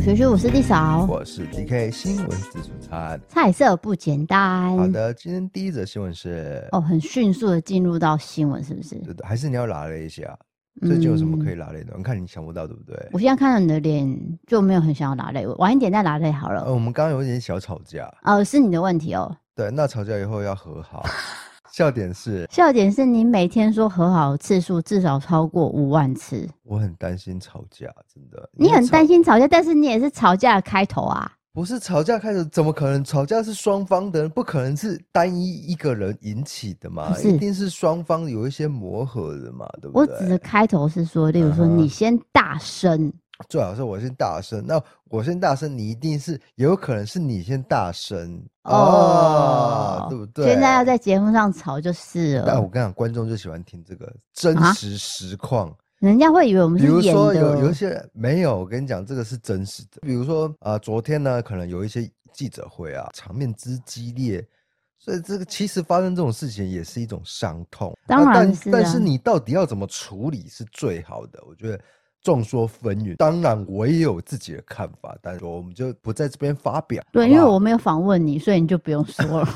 学学，我是地嫂，我是 DK 新闻自助餐，菜色不简单。好的，今天第一则新闻是哦，很迅速的进入到新闻，是不是？对的，还是你要拉了一下？最近有什么可以拉累的？我、嗯、看你想不到，对不对？我现在看到你的脸就没有很想要拉累，晚一点再拉累好了。呃，我们刚刚有一点小吵架，哦，是你的问题哦。对，那吵架以后要和好。笑点是，笑点是你每天说和好次数至少超过五万次。我很担心吵架，真的。你很担心吵架，但是你也是吵架的开头啊。不是吵架开头，怎么可能？吵架是双方的，不可能是单一一个人引起的嘛？一定是双方有一些磨合的嘛，对不对？我指的开头是说，例如说你先大声。嗯最好是我先大声，那我先大声，你一定是有可能是你先大声哦，对不对？现在要在节目上吵就是了。但我跟你讲，观众就喜欢听这个真实实况，人家会以为我们是演的。比如说有有一些人没有，我跟你讲，这个是真实的。比如说啊、呃，昨天呢，可能有一些记者会啊，场面之激烈，所以这个其实发生这种事情也是一种伤痛。当然是、啊但，但是你到底要怎么处理是最好的？我觉得。众说纷纭，当然我也有自己的看法，但是我们就不在这边发表。对，好好因为我没有访问你，所以你就不用说了。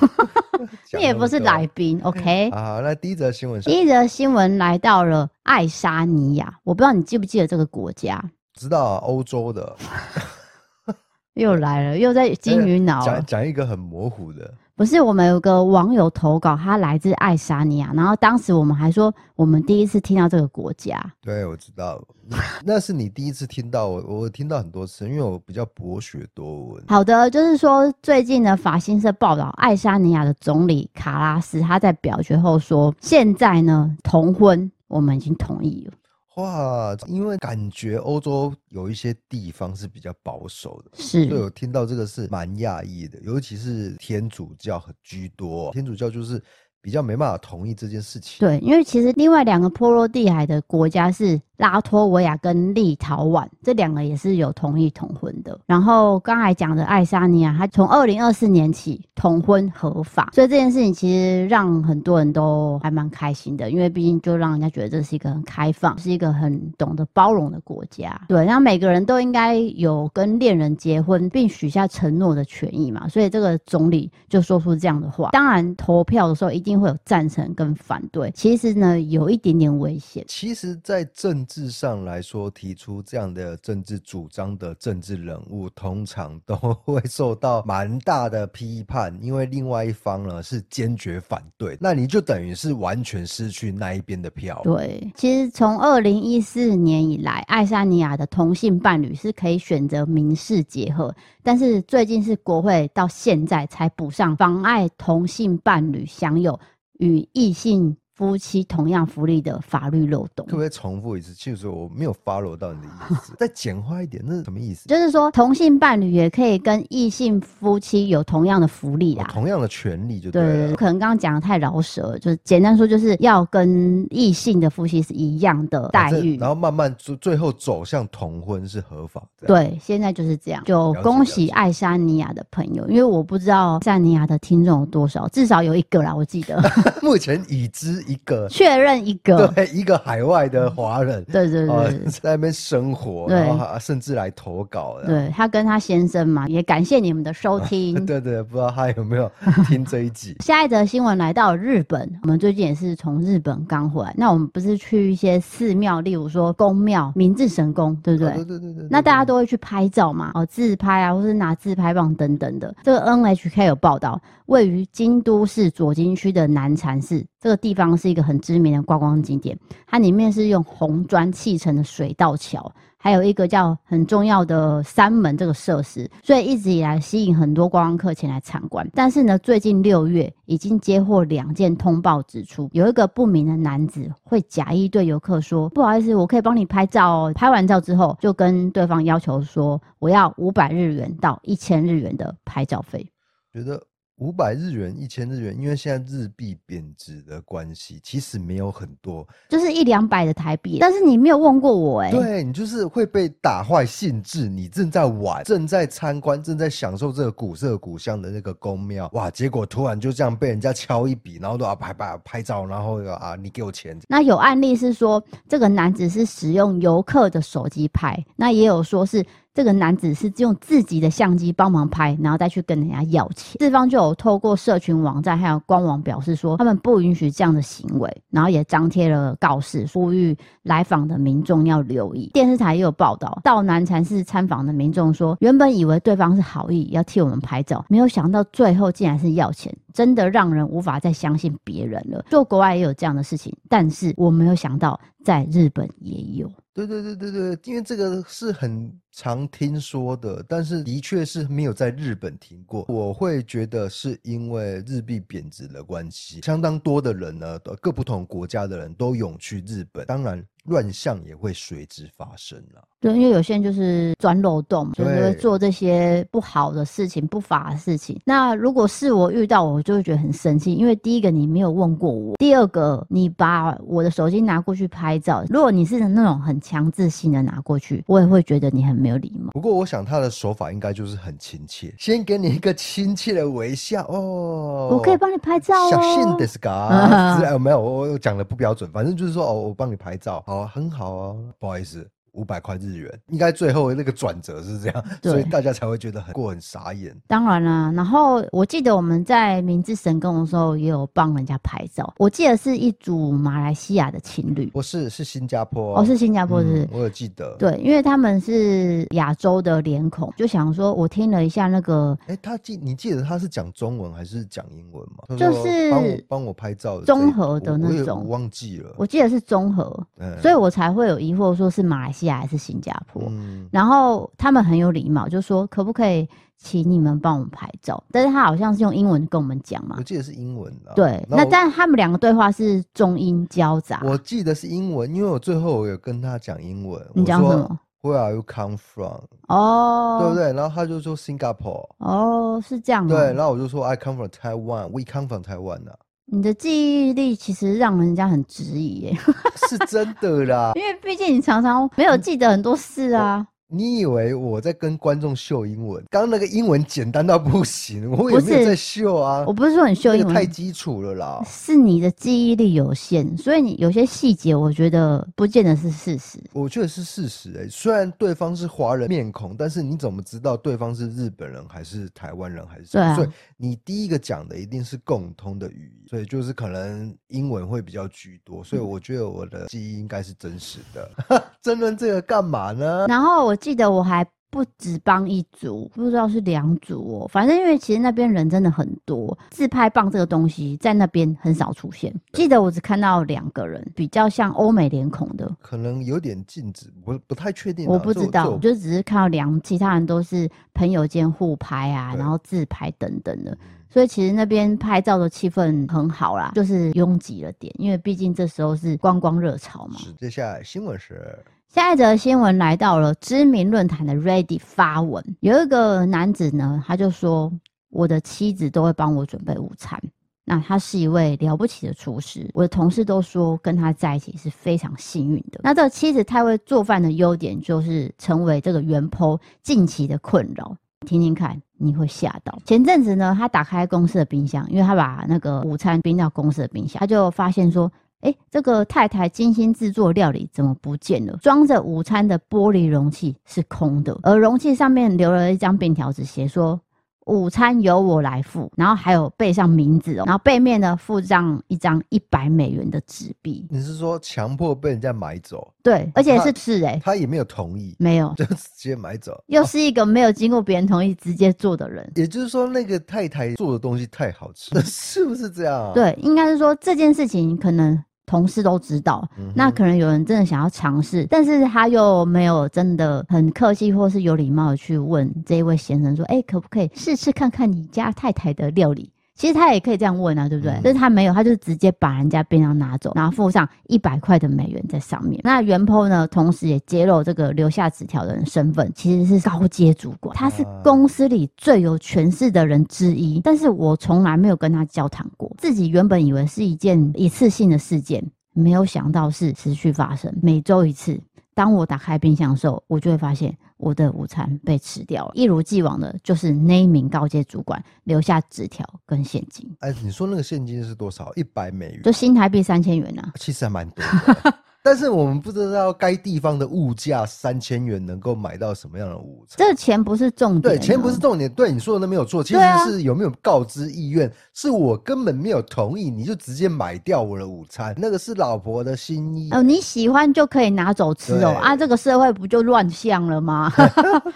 你也不是来宾，OK？好，那第一则新闻是，第一则新闻来到了爱沙尼亚，我不知道你记不记得这个国家？知道啊，欧洲的。又来了，又在金鱼脑。讲讲一个很模糊的。不是，我们有个网友投稿，他来自爱沙尼亚，然后当时我们还说，我们第一次听到这个国家。对，我知道，那是你第一次听到，我我听到很多次，因为我比较博学多闻。好的，就是说最近的法新社报道，爱沙尼亚的总理卡拉斯他在表决后说，现在呢同婚我们已经同意了。哇，因为感觉欧洲有一些地方是比较保守的，是，所以我听到这个是蛮讶异的，尤其是天主教很居多，天主教就是。比较没办法同意这件事情。对，因为其实另外两个波罗的海的国家是拉脱维亚跟立陶宛，这两个也是有同意同婚的。然后刚才讲的爱沙尼亚，它从二零二四年起同婚合法，所以这件事情其实让很多人都还蛮开心的，因为毕竟就让人家觉得这是一个很开放、是一个很懂得包容的国家。对，然后每个人都应该有跟恋人结婚并许下承诺的权益嘛，所以这个总理就说出这样的话。当然，投票的时候一定。会有赞成跟反对，其实呢有一点点危险。其实，在政治上来说，提出这样的政治主张的政治人物，通常都会受到蛮大的批判，因为另外一方呢是坚决反对，那你就等于是完全失去那一边的票。对，其实从二零一四年以来，爱沙尼亚的同性伴侣是可以选择民事结合，但是最近是国会到现在才补上妨碍同性伴侣享有与异性夫妻同样福利的法律漏洞，可不可以重复一次？就是我没有 follow 到你的意思，再简化一点，那是什么意思？就是说同性伴侣也可以跟异性夫妻有同样的福利啊，同样的权利就对可能刚刚讲的太饶舌了，就是简单说，就是要跟异性的夫妻是一样的待遇，啊、然后慢慢最最后走向同婚是合法的。对，现在就是这样。就恭喜爱沙尼亚的朋友，因为我不知道爱沙尼亚的听众有多少，至少有一个啦，我记得。目前已知。一个确认一个，对，一个海外的华人，对对对，呃、在那边生活，对然后甚至来投稿，对他跟他先生嘛，也感谢你们的收听，对，对对，不知道他有没有听这一集。下一则新闻来到日本，我们最近也是从日本刚回来，那我们不是去一些寺庙，例如说宫庙、明治神宫，对不对？哦、对，对，对，对对对。那大家都会去拍照嘛，哦，自拍啊，或是拿自拍棒等等的。这个 NHK 有报道，位于京都市左京区的南禅寺，这个地方是一个很知名的观光景点，它里面是用红砖砌成的水道桥。还有一个叫很重要的三门这个设施，所以一直以来吸引很多观光客前来参观。但是呢，最近六月已经接获两件通报，指出有一个不明的男子会假意对游客说：“不好意思，我可以帮你拍照哦。”拍完照之后，就跟对方要求说：“我要五百日元到一千日元的拍照费。”觉得。五百日元、一千日元，因为现在日币贬值的关系，其实没有很多，就是一两百的台币。但是你没有问过我、欸，哎，对，你就是会被打坏兴致。你正在玩、正在参观、正在享受这个古色古香的那个宫庙，哇，结果突然就这样被人家敲一笔，然后都要拍拍拍照，然后啊，你给我钱。那有案例是说，这个男子是使用游客的手机拍，那也有说是。这个男子是用自己的相机帮忙拍，然后再去跟人家要钱。四方就有透过社群网站还有官网表示说，他们不允许这样的行为，然后也张贴了告示，呼吁来访的民众要留意。电视台也有报道，到南禅寺参访的民众说，原本以为对方是好意，要替我们拍照，没有想到最后竟然是要钱，真的让人无法再相信别人了。做国外也有这样的事情，但是我没有想到在日本也有。对对对对对，因为这个是很常听说的，但是的确是没有在日本听过。我会觉得是因为日币贬值的关系，相当多的人呢，各不同国家的人都涌去日本，当然乱象也会随之发生了。对，因为有些人就是钻漏洞，就是会做这些不好的事情、不法的事情。那如果是我遇到，我就会觉得很生气，因为第一个你没有问过我，第二个你把我的手机拿过去拍照，如果你是那种很强制性的拿过去，我也会觉得你很没有礼貌。不过我想他的手法应该就是很亲切，先给你一个亲切的微笑哦，我可以帮你拍照哦。小心点 是嘎，没有，我我讲的不标准，反正就是说哦，我帮你拍照，哦，很好哦，不好意思。五百块日元，应该最后那个转折是这样，所以大家才会觉得很过很傻眼。当然啦，然后我记得我们在明治神宫的时候也有帮人家拍照，我记得是一组马来西亚的情侣，不是，是新加坡，哦，是新加坡是，是、嗯，我有记得，对，因为他们是亚洲的脸孔，就想说，我听了一下那个，哎、欸，他记，你记得他是讲中文还是讲英文吗？就是帮我帮我拍照的，综合的那种，我忘记了，我记得是综合，嗯，所以我才会有疑惑，说是马来西亚。还是新加坡，嗯，然后他们很有礼貌，就说可不可以请你们帮我们拍照？但是他好像是用英文跟我们讲嘛，我记得是英文的。对，那但他们两个对话是中英交杂。我记得是英文，因为我最后我有跟他讲英文。你讲什么？Where are you come from？哦，对不对？然后他就说 Singapore。哦，是这样。对，然后我就说 I come from Taiwan。We come from Taiwan 啊。你的记忆力其实让人家很质疑耶，是真的啦，因为毕竟你常常没有记得很多事啊。你以为我在跟观众秀英文？刚刚那个英文简单到不行，我也没有在秀啊。我不是说你秀英文太基础了啦，是你的记忆力有限，所以你有些细节我觉得不见得是事实。我觉得是事实哎，虽然对方是华人面孔，但是你怎么知道对方是日本人还是台湾人还是什么？对啊。所以你第一个讲的一定是共通的语言，所以就是可能英文会比较居多。所以我觉得我的记忆应该是真实的。争论这个干嘛呢？然后我。我记得我还不止帮一组，不知道是两组哦。反正因为其实那边人真的很多，自拍棒这个东西在那边很少出现。记得我只看到两个人，比较像欧美脸孔的，可能有点禁止，不不太确定。我不知道，就只是看到两，其他人都是朋友间互拍啊，然后自拍等等的。所以其实那边拍照的气氛很好啦，就是拥挤了点，因为毕竟这时候是观光热潮嘛。接下来新闻是。下一则新闻来到了知名论坛的 Reddit 发文，有一个男子呢，他就说：“我的妻子都会帮我准备午餐，那他是一位了不起的厨师，我的同事都说跟他在一起是非常幸运的。那这个妻子太会做饭的优点，就是成为这个原剖近期的困扰。听听看，你会吓到。前阵子呢，他打开公司的冰箱，因为他把那个午餐冰到公司的冰箱，他就发现说。哎，这个太太精心制作料理怎么不见了？装着午餐的玻璃容器是空的，而容器上面留了一张便条纸，写说午餐由我来付，然后还有背上名字哦，然后背面呢附上一张一百美元的纸币。你是说强迫被人家买走？对，而且是是哎，他也没有同意，没有就直接买走，又是一个没有经过别人同意直接做的人。也就是说，那个太太做的东西太好吃了，是不是这样啊？对，应该是说这件事情可能。同事都知道，那可能有人真的想要尝试，但是他又没有真的很客气或是有礼貌的去问这一位先生说：“哎、欸，可不可以试试看看你家太太的料理？”其实他也可以这样问啊，对不对？嗯、但是他没有，他就直接把人家便当拿走，然后附上一百块的美元在上面。那原 PO 呢，同时也揭露这个留下纸条的人身份，其实是高阶主管，他是公司里最有权势的人之一。但是我从来没有跟他交谈过，自己原本以为是一件一次性的事件，没有想到是持续发生，每周一次。当我打开冰箱的时候，我就会发现我的午餐被吃掉了。一如既往的，就是那一名高阶主管留下纸条跟现金。哎，你说那个现金是多少？一百美元，就新台币三千元啊。其实还蛮多的。但是我们不知道该地方的物价三千元能够买到什么样的午餐。这个钱不是重点，对，钱不是重点。对，你说的那没有错，其实是有没有告知意愿，是我根本没有同意，你就直接买掉我的午餐，那个是老婆的心意。哦，你喜欢就可以拿走吃哦，啊，这个社会不就乱象了吗？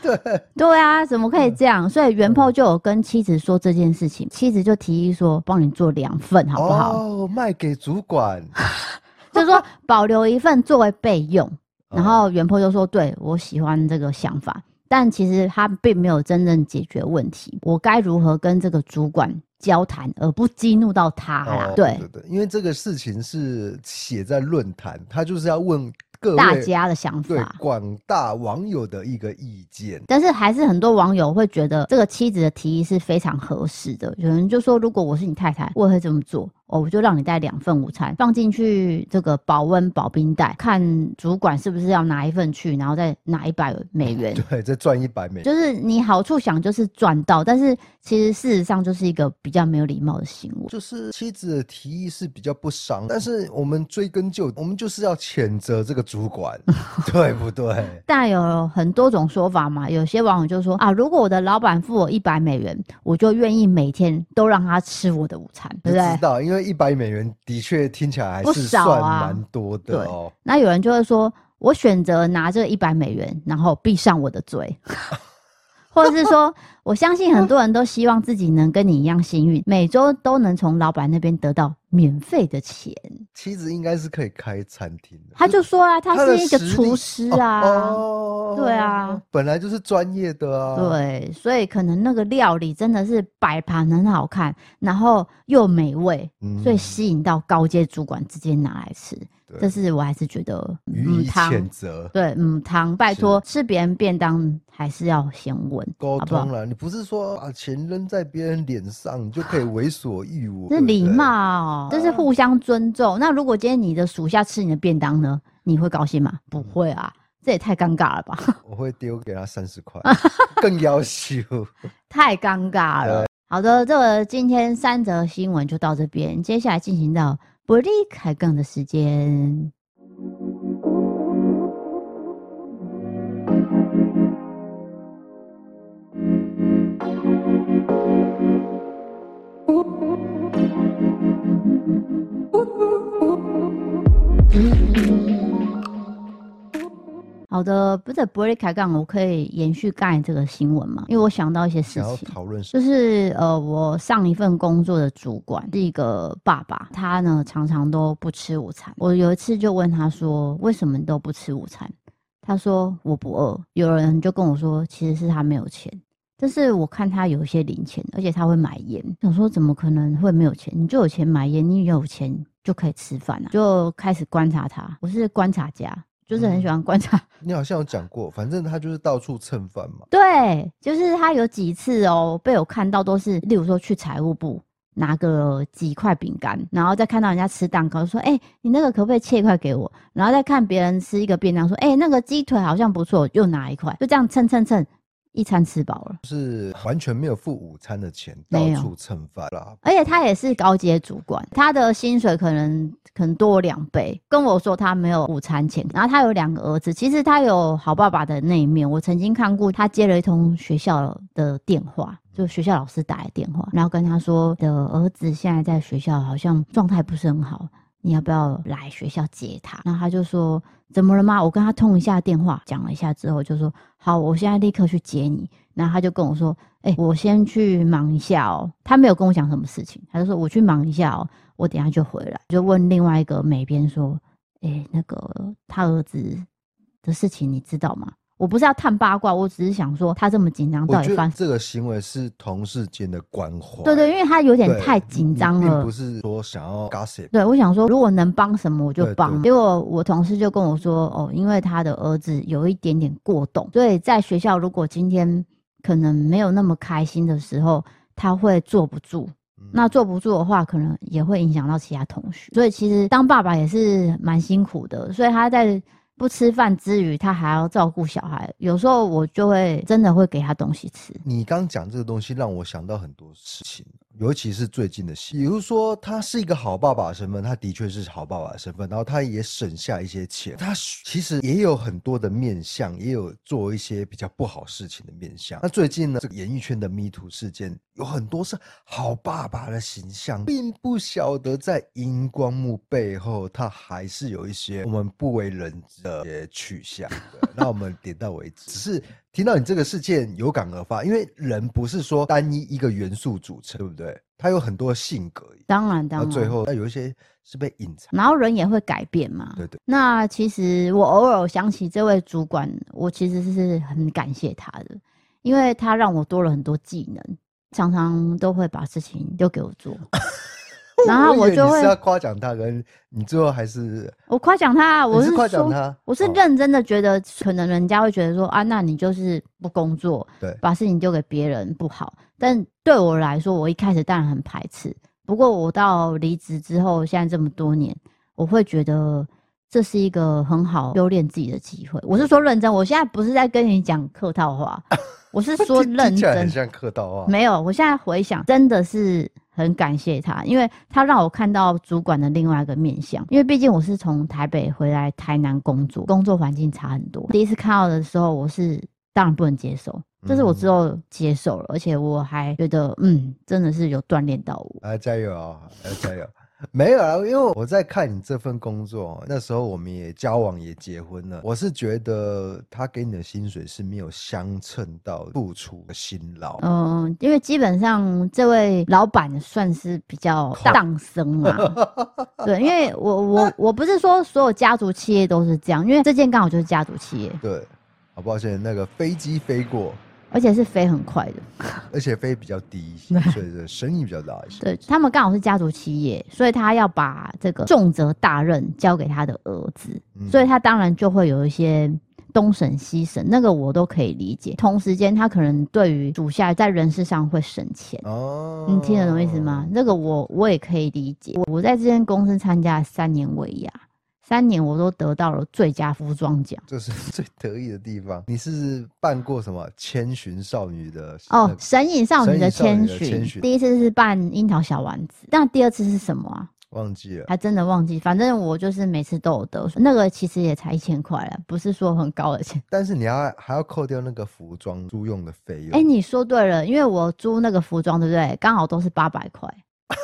对 对啊，怎么可以这样？所以原 PO 就有跟妻子说这件事情，妻子就提议说，帮你做两份好不好？哦，卖给主管。就是说 保留一份作为备用，然后原 PO 就说：“对，我喜欢这个想法，但其实他并没有真正解决问题。我该如何跟这个主管交谈，而不激怒到他啦？”对对对，因为这个事情是写在论坛，他就是要问。大家的想法，对广大网友的一个意见，但是还是很多网友会觉得这个妻子的提议是非常合适的。有人就说，如果我是你太太，我也会这么做。哦，我就让你带两份午餐放进去这个保温保冰袋，看主管是不是要拿一份去，然后再拿一百美元。对，再赚一百美元。就是你好处想就是赚到，但是其实事实上就是一个比较没有礼貌的行为。就是妻子的提议是比较不伤，但是我们追根究底，我们就是要谴责这个主管，对不对？但有很多种说法嘛，有些网友就说啊，如果我的老板付我一百美元，我就愿意每天都让他吃我的午餐，对不对？知道，因为。一百美元的确听起来还是算蛮多的哦。那有人就会说，我选择拿这一百美元，然后闭上我的嘴。或者是说，我相信很多人都希望自己能跟你一样幸运，每周都能从老板那边得到免费的钱。妻子应该是可以开餐厅的。他就说啊，他是一个厨师啊，哦，对啊，本来就是专业的啊。对，所以可能那个料理真的是摆盘很好看，然后又美味，所以吸引到高阶主管直接拿来吃。这是我还是觉得予以谴责。对，嗯，汤，拜托，吃别人便当还是要先问沟通了。你不是说把钱扔在别人脸上，你就可以为所欲为？这礼貌，这是互相尊重。那如果今天你的属下吃你的便当呢？你会高兴吗？不会啊，这也太尴尬了吧？我会丢给他三十块，更要求。太尴尬了。好的，这个今天三则新闻就到这边，接下来进行到。不离开杠的时间。好的，不是不会开杠，我可以延续刚才这个新闻嘛？因为我想到一些事情，讨论就是呃，我上一份工作的主管是一个爸爸，他呢常常都不吃午餐。我有一次就问他说：“为什么你都不吃午餐？”他说：“我不饿。”有人就跟我说：“其实是他没有钱。”但是我看他有一些零钱，而且他会买烟。想说怎么可能会没有钱？你就有钱买烟，你有钱就可以吃饭啊！就开始观察他，我是观察家。就是很喜欢观察、嗯，你好像有讲过，反正他就是到处蹭饭嘛。对，就是他有几次哦，被我看到都是，例如说去财务部拿个几块饼干，然后再看到人家吃蛋糕，说：“哎、欸，你那个可不可以切一块给我？”然后再看别人吃一个便当，说：“哎、欸，那个鸡腿好像不错，又拿一块。”就这样蹭蹭蹭，一餐吃饱了，是完全没有付午餐的钱，到处蹭饭啦。而且他也是高阶主管，他的薪水可能可能多我两倍。跟我说他没有午餐钱，然后他有两个儿子，其实他有好爸爸的那一面。我曾经看过他接了一通学校的电话，就学校老师打来电话，然后跟他说的儿子现在在学校好像状态不是很好。你要不要来学校接他？然后他就说：“怎么了吗？”我跟他通一下电话，讲了一下之后，就说：“好，我现在立刻去接你。”然后他就跟我说：“哎、我先去忙一下哦。”他没有跟我讲什么事情，他就说：“我去忙一下哦，我等下就回来。”就问另外一个美编说：“哎、那个他儿子的事情你知道吗？”我不是要探八卦，我只是想说他这么紧张，到底发这个行为是同事间的关怀。对对，因为他有点太紧张了，并不是说想要 gossip。对，我想说，如果能帮什么我就帮。结果我同事就跟我说，哦，因为他的儿子有一点点过动，所以在学校如果今天可能没有那么开心的时候，他会坐不住。嗯、那坐不住的话，可能也会影响到其他同学。所以其实当爸爸也是蛮辛苦的，所以他在。不吃饭之余，他还要照顾小孩。有时候我就会真的会给他东西吃。你刚讲这个东西，让我想到很多事情。尤其是最近的戏，比如说他是一个好爸爸的身份，他的确是好爸爸的身份，然后他也省下一些钱，他其实也有很多的面相，也有做一些比较不好事情的面相。那最近呢，这个演艺圈的 Me Too 事件有很多是好爸爸的形象，并不晓得在荧光幕背后，他还是有一些我们不为人知的一些取向。那我们点到为止，只是。听到你这个事件有感而发，因为人不是说单一一个元素组成，对不对？他有很多性格，当然，当然，最后那有一些是被隐藏，然后人也会改变嘛。对对。那其实我偶尔想起这位主管，我其实是很感谢他的，因为他让我多了很多技能，常常都会把事情丢给我做。然后我就会是要夸奖他，跟你最后还是我夸奖他，我是夸奖他，我是认真的觉得，可能人家会觉得说啊，那你就是不工作，对，把事情丢给别人不好。但对我来说，我一开始当然很排斥。不过我到离职之后，现在这么多年，我会觉得这是一个很好修炼自己的机会。我是说认真，我现在不是在跟你讲客套话，我是说 认真，很像客套话。没有，我现在回想，真的是。很感谢他，因为他让我看到主管的另外一个面相。因为毕竟我是从台北回来台南工作，工作环境差很多。第一次看到的时候，我是当然不能接受，但是我之后接受了，而且我还觉得，嗯，真的是有锻炼到我。来加油啊！来加油！没有啊，因为我在看你这份工作，那时候我们也交往也结婚了。我是觉得他给你的薪水是没有相称到付出的辛劳。嗯，因为基本上这位老板算是比较当生嘛。对，因为我我 我不是说所有家族企业都是这样，因为这件刚好就是家族企业。对，好抱歉，那个飞机飞过。而且是飞很快的，而且飞比较低一些，所以声音比较大一些。对，他们刚好是家族企业，所以他要把这个重责大任交给他的儿子，嗯、所以他当然就会有一些东省西省，那个我都可以理解。同时间，他可能对于属下在人事上会省钱哦，你听得懂意思吗？那个我我也可以理解。我我在这间公司参加了三年尾牙。三年我都得到了最佳服装奖，这是 最得意的地方。你是办过什么千寻少女的哦？神隐少女的千寻，第一次是办樱桃小丸子，那第二次是什么啊？忘记了，还真的忘记。反正我就是每次都有得，那个其实也才一千块了，不是说很高的钱。但是你要还要扣掉那个服装租用的费用。哎、欸，你说对了，因为我租那个服装，对不对？刚好都是八百块。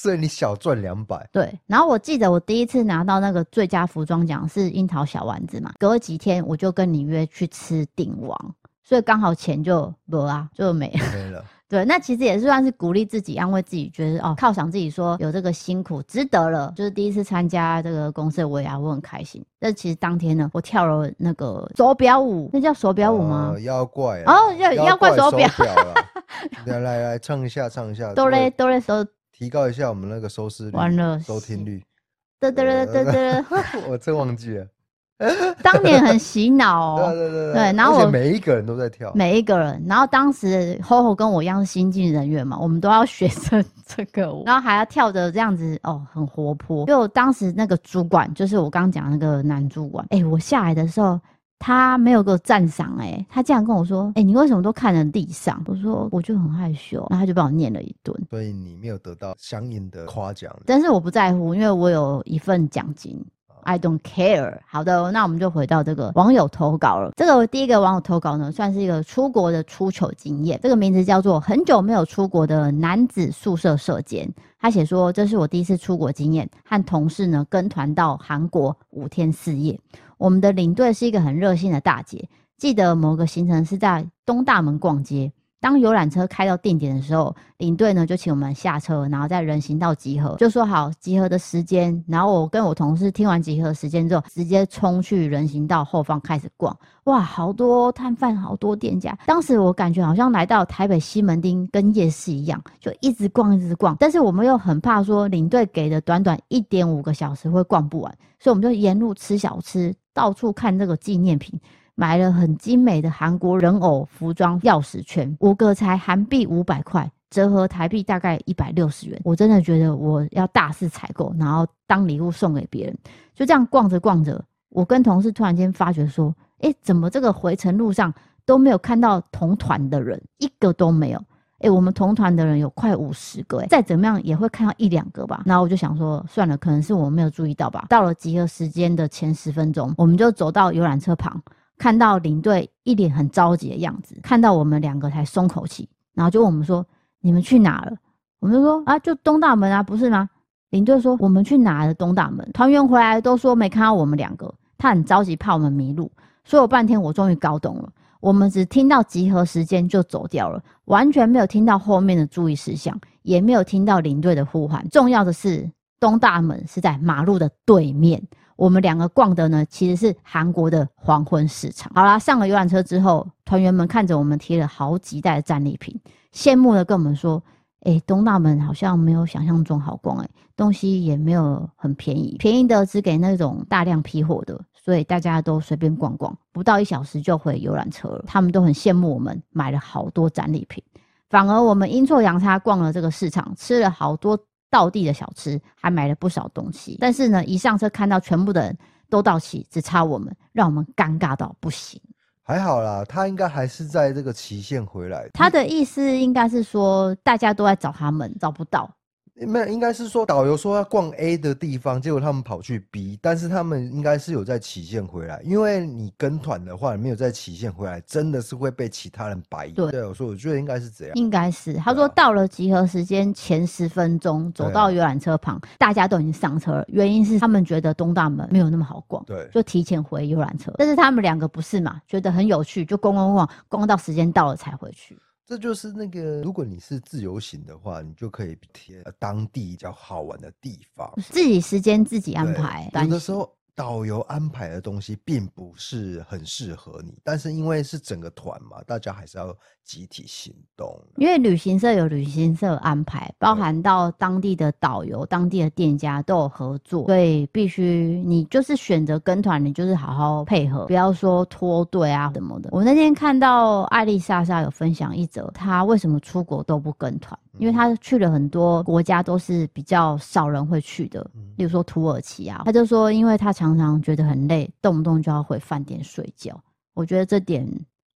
所以你小赚两百，对。然后我记得我第一次拿到那个最佳服装奖是樱桃小丸子嘛，隔几天我就跟你约去吃鼎王，所以刚好钱就没啊，就没了。没了。对，那其实也是算是鼓励自己、安慰自己，觉得哦，犒赏自己，说有这个辛苦值得了。就是第一次参加这个公司的尾牙，我很开心。但其实当天呢，我跳了那个手表舞，那叫手表舞吗？呃、妖怪哦，要妖怪手表。来来来，唱一下，唱一下。哆来哆来手。提高一下我们那个收视率，完了，收听率。得得得得得，我真忘记了。当年很洗脑哦。对对对对，然后我每一个人都在跳，每一个人。然后当时 HoHo 跟我一样是新进人员嘛，我们都要学这这个舞，然后还要跳的这样子哦，很活泼。就当时那个主管，就是我刚刚讲那个男主管，哎，我下来的时候，他没有给我赞赏，哎，他竟然跟我说，哎、欸，你为什么都看着地上？我说我就很害羞，然后他就把我念了一顿。所以你没有得到相应的夸奖，但是我不在乎，因为我有一份奖金。I don't care。好的，那我们就回到这个网友投稿了。这个第一个网友投稿呢，算是一个出国的出糗经验。这个名字叫做“很久没有出国的男子宿舍舍监”。他写说：“这是我第一次出国经验，和同事呢跟团到韩国五天四夜。我们的领队是一个很热心的大姐。记得某个行程是在东大门逛街。”当游览车开到定点的时候，领队呢就请我们下车，然后在人行道集合，就说好集合的时间。然后我跟我同事听完集合时间之后，直接冲去人行道后方开始逛。哇，好多摊贩，好多店家。当时我感觉好像来到台北西门町跟夜市一样，就一直逛一直逛。但是我们又很怕说领队给的短短一点五个小时会逛不完，所以我们就沿路吃小吃，到处看这个纪念品。买了很精美的韩国人偶服装钥匙圈，五个才韩币五百块，折合台币大概一百六十元。我真的觉得我要大肆采购，然后当礼物送给别人。就这样逛着逛着，我跟同事突然间发觉说：“诶，怎么这个回程路上都没有看到同团的人，一个都没有？诶，我们同团的人有快五十个，诶，再怎么样也会看到一两个吧。”然后我就想说：“算了，可能是我没有注意到吧。”到了集合时间的前十分钟，我们就走到游览车旁。看到领队一脸很着急的样子，看到我们两个才松口气，然后就问我们说：“你们去哪了？”我们就说：“啊，就东大门啊，不是吗？”领队说：“我们去哪了？东大门。”团员回来都说没看到我们两个，他很着急，怕我们迷路。说了半天，我终于搞懂了，我们只听到集合时间就走掉了，完全没有听到后面的注意事项，也没有听到领队的呼喊。重要的是，东大门是在马路的对面。我们两个逛的呢，其实是韩国的黄昏市场。好啦，上了游览车之后，团员们看着我们提了好几袋的战利品，羡慕的跟我们说：“哎、东大门好像没有想象中好逛，哎，东西也没有很便宜，便宜的只给那种大量批货的，所以大家都随便逛逛，不到一小时就回游览车了。他们都很羡慕我们买了好多战利品，反而我们阴错阳差逛了这个市场，吃了好多。”道地的小吃，还买了不少东西，但是呢，一上车看到全部的人都到齐，只差我们，让我们尴尬到不行。还好啦，他应该还是在这个期限回来。他的意思应该是说，大家都在找他们，找不到。没有，应该是说导游说要逛 A 的地方，结果他们跑去 B，但是他们应该是有在期限回来，因为你跟团的话，你没有在期限回来，真的是会被其他人白眼。对，对，我说我觉得应该是这样，应该是。他说到了集合时间前十分钟，走到游览车旁，啊，大家都已经上车了，原因是他们觉得东大门没有那么好逛，对，就提前回游览车，但是他们两个不是嘛，觉得很有趣，就逛逛逛逛到时间到了才回去。这就是那个，如果你是自由行的话，你就可以贴当地比较好玩的地方，自己时间自己安排。有的时候。导游安排的东西并不是很适合你，但是因为是整个团嘛，大家还是要集体行动。因为旅行社有旅行社安排，包含到当地的导游、当地的店家都有合作，所以必须你就是选择跟团，你就是好好配合，不要说脱队啊什么的。我那天看到艾丽莎莎有分享一则，她为什么出国都不跟团。因为她去了很多国家，都是比较少人会去的，例如说土耳其啊。她就说，因为她常常觉得很累，动不动就要回饭店睡觉。我觉得这点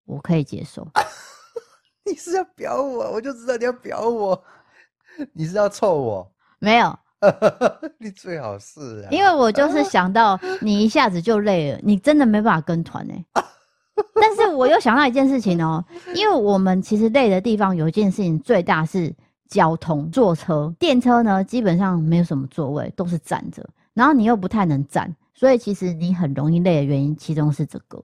我可以接受。你是要表我，我就知道你要表我。你是要臭我？没有，你最好是啊。因为我就是想到你一下子就累了，你真的没办法跟团呢、欸。但是我又想到一件事情哦，因为我们其实累的地方有一件事情最大是交通，坐车、电车呢，基本上没有什么座位，都是站着，然后你又不太能站，所以其实你很容易累的原因，其中是这个。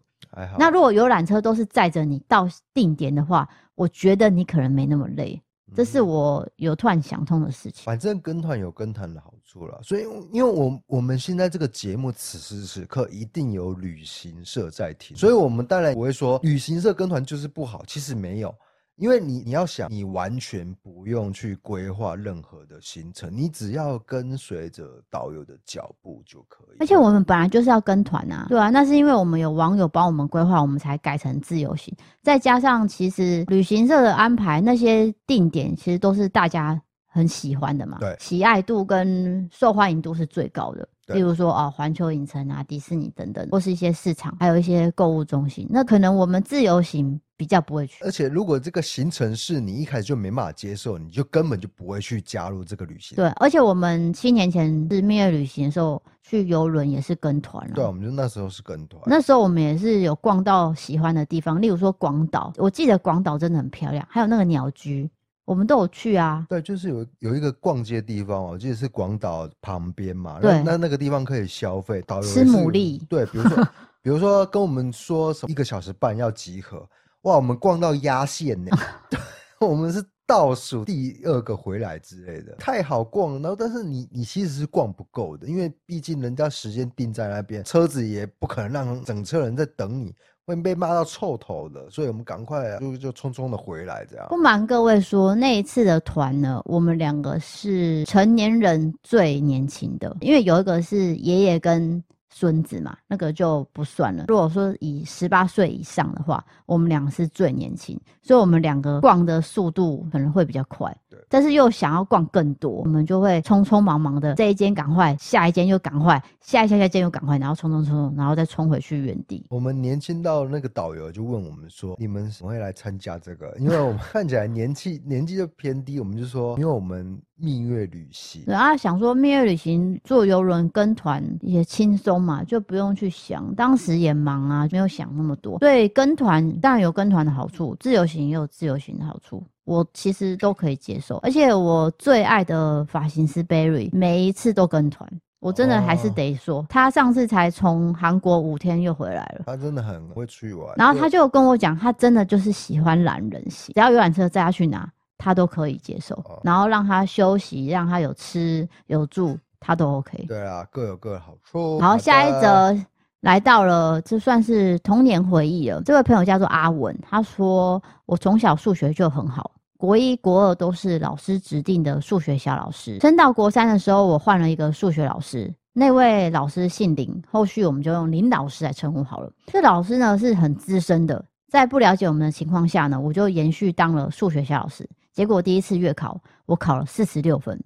那如果游览车都是载着你到定点的话，我觉得你可能没那么累。这是我有突然想通的事情。反正跟团有跟团的好处了，所以因为我我们现在这个节目此时此刻一定有旅行社在听，所以我们当然不会说旅行社跟团就是不好，其实没有。因为你你要想，你完全不用去规划任何的行程，你只要跟随着导游的脚步就可以。而且我们本来就是要跟团啊，对啊，那是因为我们有网友帮我们规划，我们才改成自由行。再加上其实旅行社的安排那些定点，其实都是大家很喜欢的嘛，对，喜爱度跟受欢迎度是最高的。例如说啊，环球影城啊、迪士尼等等，或是一些市场，还有一些购物中心。那可能我们自由行比较不会去。而且如果这个行程是你一开始就没办法接受，你就根本就不会去加入这个旅行。对，而且我们七年前是蜜月旅行的时候去游轮也是跟团了。对，我们就那时候是跟团。那时候我们也是有逛到喜欢的地方，例如说广岛，我记得广岛真的很漂亮，还有那个鸟居。我们都有去啊，对，就是有有一个逛街的地方，我记得是广岛旁边嘛，对，那那个地方可以消费，导游吃牡蛎，对，比如说 比如说跟我们说什么一个小时半要集合，哇，我们逛到压线呢，我们是倒数第二个回来之类的，太好逛了，然后但是你你其实是逛不够的，因为毕竟人家时间定在那边，车子也不可能让整车人在等你。会被骂到臭头的，所以我们赶快就就匆匆的回来，这样。不瞒各位说，那一次的团呢，我们两个是成年人最年轻的，因为有一个是爷爷跟孙子嘛，那个就不算了。如果说以十八岁以上的话，我们两个是最年轻，所以我们两个逛的速度可能会比较快。但是又想要逛更多，我们就会匆匆忙忙的，这一间赶快，下一间又赶快，下一下下间又赶快，然后冲冲冲，然后再冲回去原地。我们年轻到那个导游就问我们说：“你们怎么会来参加这个？”因为我们 看起来年纪年纪就偏低，我们就说：“因为我们蜜月旅行。”然后想说蜜月旅行坐游轮跟团也轻松嘛，就不用去想，当时也忙啊，没有想那么多。对，跟团当然有跟团的好处，自由行也有自由行的好处。我其实都可以接受，而且我最爱的发型师 Barry 每一次都跟团，我真的还是得说，哦、他上次才从韩国五天又回来了。他真的很会去玩，然后他就跟我讲，他真的就是喜欢懒人型，只要游览车载他去哪，他都可以接受。哦、然后让他休息，让他有吃有住，他都 OK。对啊，各有各的好处。然后下一则来到了，这算是童年回忆了。这位朋友叫做阿文，他说我从小数学就很好。国一、国二都是老师指定的数学小老师，升到国三的时候，我换了一个数学老师，那位老师姓林，后续我们就用林老师来称呼好了。这老师呢是很资深的，在不了解我们的情况下呢，我就延续当了数学小老师。结果第一次月考，我考了四十六分。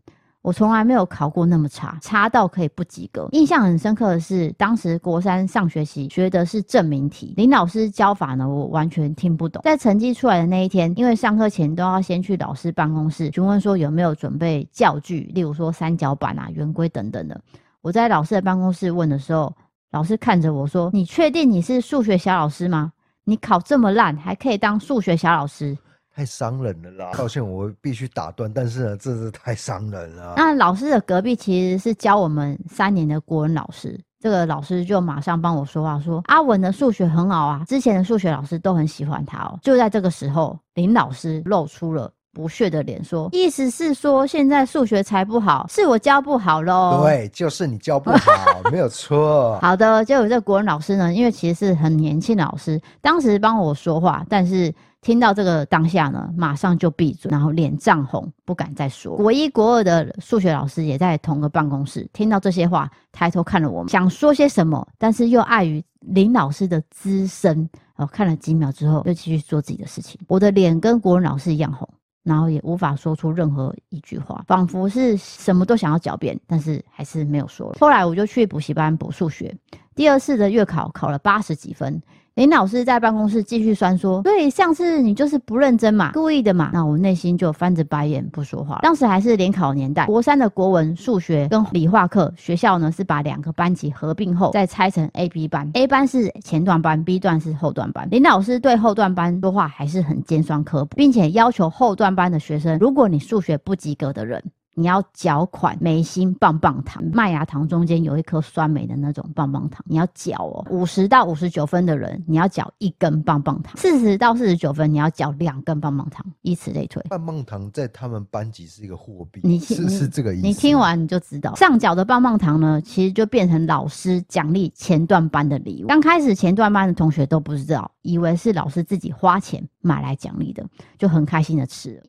我从来没有考过那么差，差到可以不及格。印象很深刻的是，当时国三上学期学的是证明题，林老师教法呢，我完全听不懂。在成绩出来的那一天，因为上课前都要先去老师办公室询问说有没有准备教具，例如说三角板啊、圆规等等的。我在老师的办公室问的时候，老师看着我说：“你确定你是数学小老师吗？你考这么烂，还可以当数学小老师？”太伤人了啦！抱歉，我必须打断，但是呢，这是太伤人了。那老师的隔壁其实是教我们三年的国文老师，这个老师就马上帮我说话，说阿文的数学很好啊，之前的数学老师都很喜欢他哦。就在这个时候，林老师露出了不屑的脸，说：“意思是说现在数学才不好，是我教不好喽？”对，就是你教不好，没有错。好的，就有这个国文老师呢，因为其实是很年轻的老师，当时帮我说话，但是。听到这个当下呢，马上就闭嘴，然后脸涨红，不敢再说。国一、国二的数学老师也在同个办公室，听到这些话，抬头看了我们，想说些什么，但是又碍于林老师的资深，然后看了几秒之后，又继续做自己的事情。我的脸跟国文老师一样红，然后也无法说出任何一句话，仿佛是什么都想要狡辩，但是还是没有说了。后来我就去补习班补数学，第二次的月考考了八十几分。林老师在办公室继续酸说：“对，上次你就是不认真嘛，故意的嘛。”那我内心就翻着白眼不说话。当时还是联考年代，国三的国文、数学跟理化课，学校呢是把两个班级合并后再拆成 A、B 班，A 班是前段班，B 段是后段班。林老师对后段班说话还是很尖酸刻薄，并且要求后段班的学生，如果你数学不及格的人。你要缴款美心棒棒糖，麦芽糖中间有一颗酸梅的那种棒棒糖，你要缴哦。五十到五十九分的人，你要缴一根棒棒糖；四十到四十九分，你要缴两根棒棒糖，以此类推。棒棒糖在他们班级是一个货币，你是是这个意思。你听完你就知道，上缴的棒棒糖呢，其实就变成老师奖励前段班的礼物。刚开始前段班的同学都不知道，以为是老师自己花钱买来奖励的，就很开心的吃了。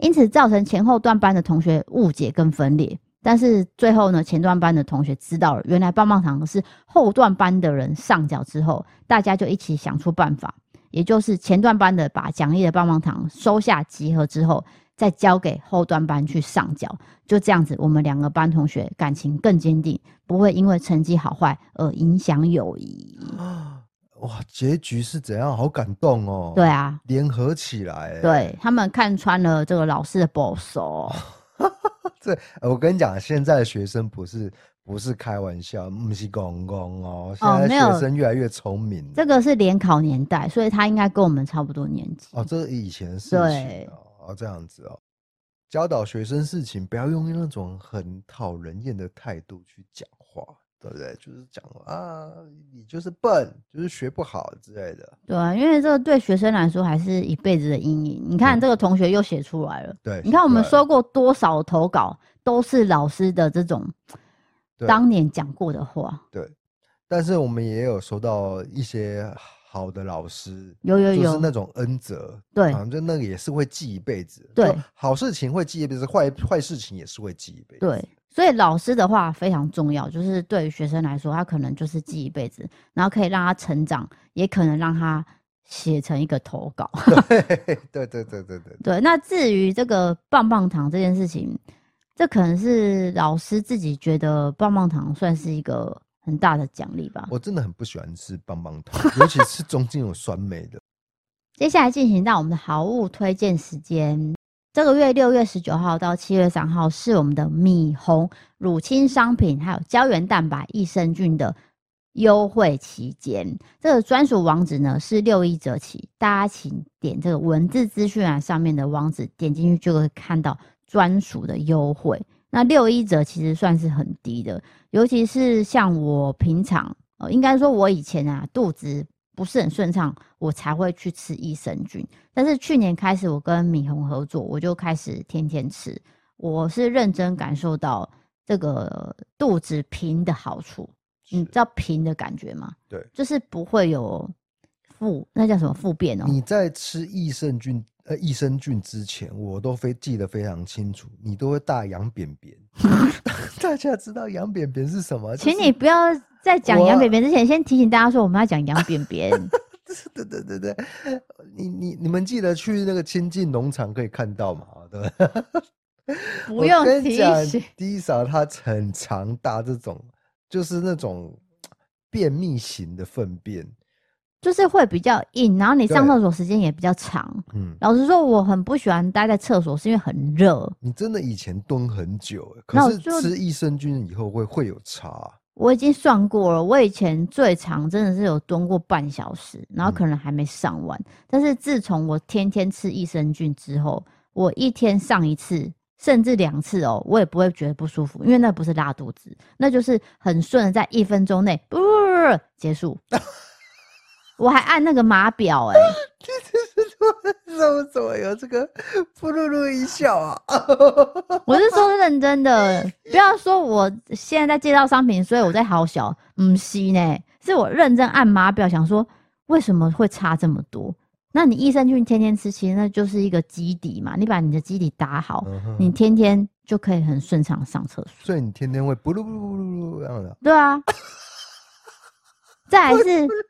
因此造成前后段班的同学误解跟分裂，但是最后呢，前段班的同学知道了，原来棒棒糖是后段班的人上缴之后，大家就一起想出办法，也就是前段班的把奖励的棒棒糖收下集合之后，再交给后段班去上缴。就这样子，我们两个班同学感情更坚定，不会因为成绩好坏而影响友谊。哇，结局是怎样？好感动哦！对啊，联合起来，对他们看穿了这个老师的保守。这我跟你讲，现在的学生不是不是开玩笑，不是公公哦。现在学生越来越聪明，哦。这个是联考年代，所以他应该跟我们差不多年纪。哦，这是以前的事情对哦，这样子哦。教导学生事情，不要用那种很讨人厌的态度去讲话。对不对？就是讲啊，你就是笨，就是学不好之类的。对啊，因为这个对学生来说还是一辈子的阴影。你看这个同学又写出来了。对，你看我们收过多少投稿，都是老师的这种当年讲过的话。对，对，但是我们也有收到一些好的老师，有有有，就是那种恩泽。对，反正那个也是会记一辈子。对，好事情会记一辈子，坏坏事情也是会记一辈子。对。所以老师的话非常重要，就是对于学生来说，他可能就是记一辈子，然后可以让他成长，也可能让他写成一个投稿。对对对对对对。对，那至于这个棒棒糖这件事情，这可能是老师自己觉得棒棒糖算是一个很大的奖励吧。我真的很不喜欢吃棒棒糖，尤其是中间有酸梅的。接下来进行到我们的好物推荐时间。这个月六月十九号到七月三号是我们的米红乳清商品，还有胶原蛋白、益生菌的优惠期间。这个专属网址呢是六一折起，大家请点这个文字资讯栏上面的网址，点进去就会看到专属的优惠。那六一折其实算是很低的，尤其是像我平常，呃，应该说我以前啊肚子。不是很顺畅，我才会去吃益生菌。但是去年开始，我跟米红合作，我就开始天天吃。我是认真感受到这个肚子平的好处。你知道平的感觉吗？对，就是不会有腹，那叫什么腹便哦。你在吃益生菌呃益生菌之前，我都非记得非常清楚，你都会大羊扁扁。大家知道羊扁扁是什么？请你不要。在讲羊便便之前，先提醒大家说，我们要讲羊便便。对对对对，你你你们记得去那个亲近农场可以看到嘛？对 不用提醒。第一勺它很长大，这种就是那种 便秘型的粪便，就是会比较硬，然后你上厕所时间也比较长。嗯，老实说，我很不喜欢待在厕所，是因为很热。你真的以前蹲很久，可是吃益生菌以后会会有差。我已经算过了，我以前最长真的是有蹲过半小时，然后可能还没上完。嗯、但是自从我天天吃益生菌之后，我一天上一次，甚至两次哦，我也不会觉得不舒服，因为那不是拉肚子，那就是很顺的，在一分钟内，不，结束。我还按那个码表，哎。怎么怎么有这个噗噜噜一笑啊？我是说认真的，不要说我现在在介绍商品，所以我在好小，不是呢，是我认真按码表，想说为什么会差这么多？那你益生菌天天吃，其实那就是一个基底嘛，你把你的基底打好，嗯、你天天就可以很顺畅上厕所。所以你天天会噗噜噜噜噜这样的？对啊。再来是。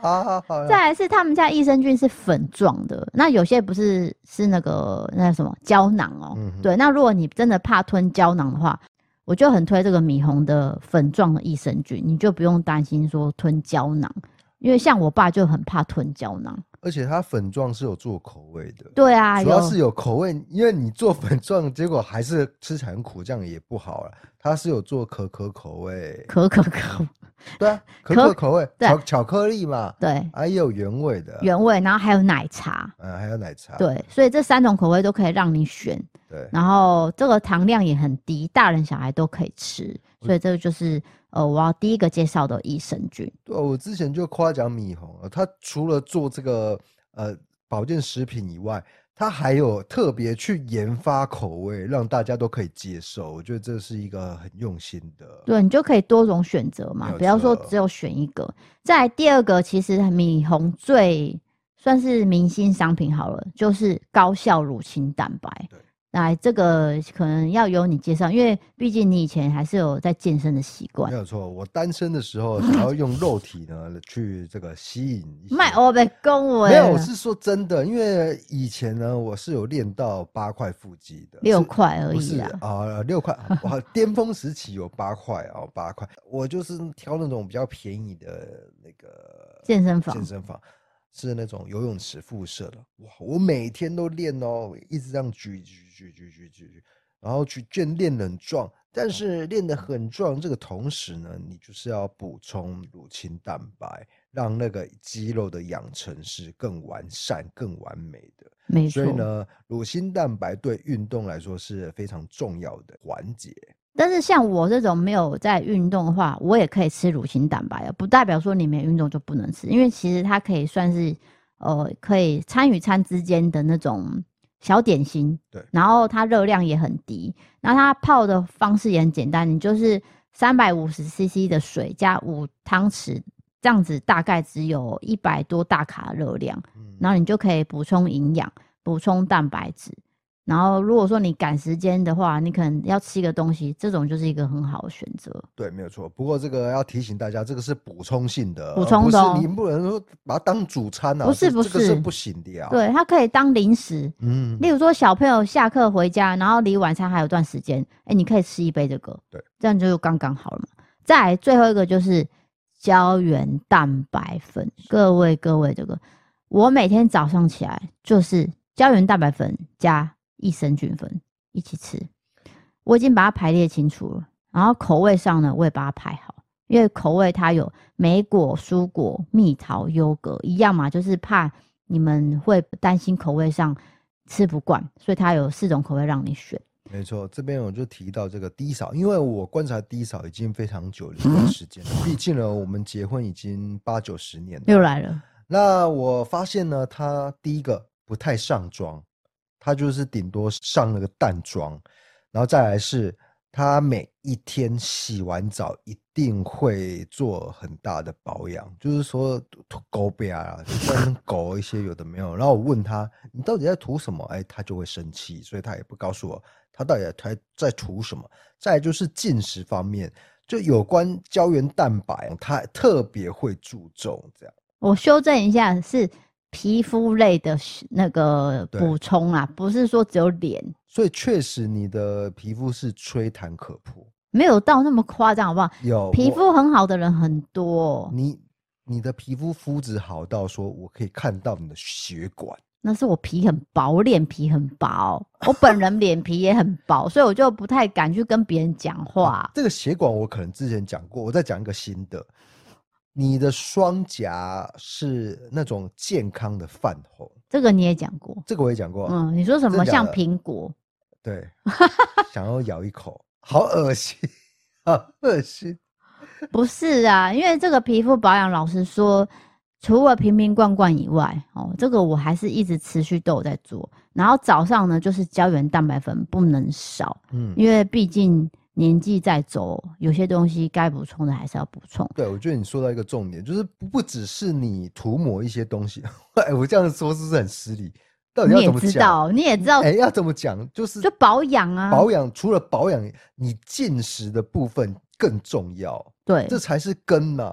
好 好好，再来是他们家益生菌是粉状的，那有些不是是那个那什么胶囊哦、喔。嗯、对，那如果你真的怕吞胶囊的话，我就很推这个米红的粉状的益生菌，你就不用担心说吞胶囊，因为像我爸就很怕吞胶囊。而且它粉状是有做口味的，对啊，主要是有口味，因为你做粉状，结果还是吃起来很苦，这样也不好了。它是有做可可口味，可可可，对啊，可可口味，巧巧克力嘛，对，还有原味的，原味，然后还有奶茶，嗯，还有奶茶，对，所以这三种口味都可以让你选，对，然后这个糖量也很低，大人小孩都可以吃，所以这个就是。呃，我要第一个介绍的益生菌。对，我之前就夸奖米红了，他除了做这个呃保健食品以外，他还有特别去研发口味，让大家都可以接受。我觉得这是一个很用心的。对，你就可以多种选择嘛，不要说只有选一个。再来第二个，其实米红最算是明星商品好了，就是高效乳清蛋白。对来，这个可能要由你介绍，因为毕竟你以前还是有在健身的习惯。没有错，我单身的时候想要用肉体呢去这个吸引。卖欧被恭维。没有，我是说真的，因为以前呢，我是有练到八块腹肌的，六块而已啊，呃，六块。我巅峰时期有八块哦，八块。我就是挑那种比较便宜的那个健身房，健身房。是那种游泳池附设的，哇！我每天都练哦，一直这样举举举举举举举，然后去练练得很壮。但是练得很壮，这个同时呢，你就是要补充乳清蛋白，让那个肌肉的养成是更完善、更完美的。没错。所以呢，乳清蛋白对运动来说是非常重要的环节。但是像我这种没有在运动的话，我也可以吃乳清蛋白啊，不代表说你没运动就不能吃，因为其实它可以算是呃可以餐与餐之间的那种小点心。对，然后它热量也很低，那它泡的方式也很简单，你就是三百五十 CC 的水加五汤匙，这样子大概只有一百多大卡热量，嗯，然后你就可以补充营养，补充蛋白质。然后，如果说你赶时间的话，你可能要吃一个东西，这种就是一个很好的选择。对，没有错。不过这个要提醒大家，这个是补充性的，补充的、哦，不是你不能说把它当主餐啊。不是不是，这个是不行的呀。对，它可以当零食。嗯。例如说，小朋友下课回家，然后离晚餐还有段时间，哎，你可以吃一杯这个。对。这样就刚刚好了嘛。再来最后一个就是胶原蛋白粉，各位各位，这个我每天早上起来就是胶原蛋白粉加。益生菌粉一起吃，我已经把它排列清楚了。然后口味上呢，我也把它排好，因为口味它有莓果、蔬果、蜜桃、优格一样嘛，就是怕你们会担心口味上吃不惯，所以它有四种口味让你选。没错，这边我就提到这个低嫂，因为我观察低嫂已经非常久了一段时间，毕竟呢，我们结婚已经八九十年了。又来了。那我发现呢，他第一个不太上妆。他就是顶多上了个淡妆，然后再来是，他每一天洗完澡一定会做很大的保养，就是说涂狗背啊，跟狗一些有的没有。然后我问他，你到底在涂什么？哎，他就会生气，所以他也不告诉我他到底在在涂什么。再就是进食方面，就有关胶原蛋白，他特别会注重这样。我修正一下是。皮肤类的那个补充啊，不是说只有脸，所以确实你的皮肤是吹弹可破，没有到那么夸张，好不好？有皮肤很好的人很多。你你的皮肤肤质好到说，我可以看到你的血管。那是我皮很薄，我脸皮很薄，我本人脸皮也很薄，所以我就不太敢去跟别人讲话。啊，这个血管我可能之前讲过，我再讲一个新的。你的双颊是那种健康的泛红，这个你也讲过，这个我也讲过。嗯，你说什么像苹果？对，想要咬一口，好恶心，好恶心。不是啊，因为这个皮肤保养，老实说，除了瓶瓶罐罐以外，哦，这个我还是一直持续都有在做。然后早上呢，就是胶原蛋白粉不能少，嗯，因为毕竟。年纪在走，有些东西该补充的还是要补充。对，我觉得你说到一个重点，就是不不只是你涂抹一些东西。哎，我这样说是不是很失礼？到底要怎么讲？你也知道，你也知道，哎，要怎么讲？就是就保养啊，保养除了保养，你进食的部分更重要。对，这才是根呐，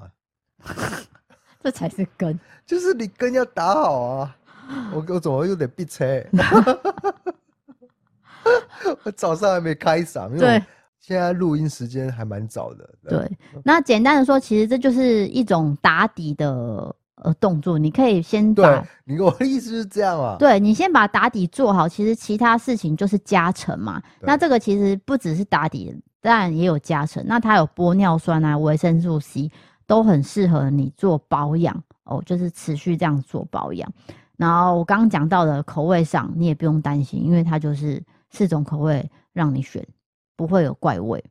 这才是根，就是你根要打好啊。我我怎么有点闭车？我早上还没开嗓。对。现在录音时间还蛮早的。对，对，那简单的说，其实这就是一种打底的呃动作。你可以先把，对，你我的意思是这样啊。对，你先把打底做好，其实其他事情就是加成嘛。那这个其实不只是打底，当然也有加成。那它有玻尿酸啊、维生素 C，都很适合你做保养哦，就是持续这样做保养。然后我刚刚讲到的口味上，你也不用担心，因为它就是四种口味让你选。不会有怪味。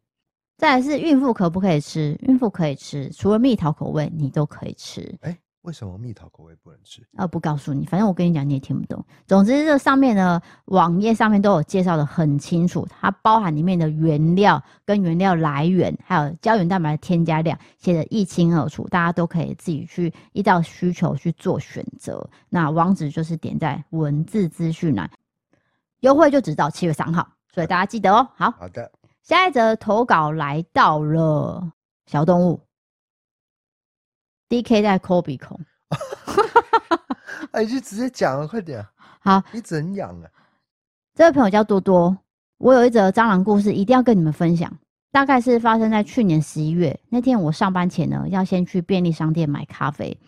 再来是孕妇可不可以吃？孕妇可以吃，除了蜜桃口味，你都可以吃。哎、欸，为什么蜜桃口味不能吃？啊，不告诉你，反正我跟你讲，你也听不懂。总之，这上面呢，网页上面都有介绍的很清楚，它包含里面的原料跟原料来源，还有胶原蛋白的添加量，写得一清二楚，大家都可以自己去依照需求去做选择。那网址就是点在文字资讯栏。优惠就只到七月三号，所以大家记得哦。好，好的。下一则投稿来到了小动物，DK 在抠鼻孔，哎，就直接讲了，快点。好，你怎样啊？这位朋友叫多多，我有一则蟑螂故事，一定要跟你们分享。大概是发生在去年十一月那天，我上班前呢，要先去便利商店买咖啡。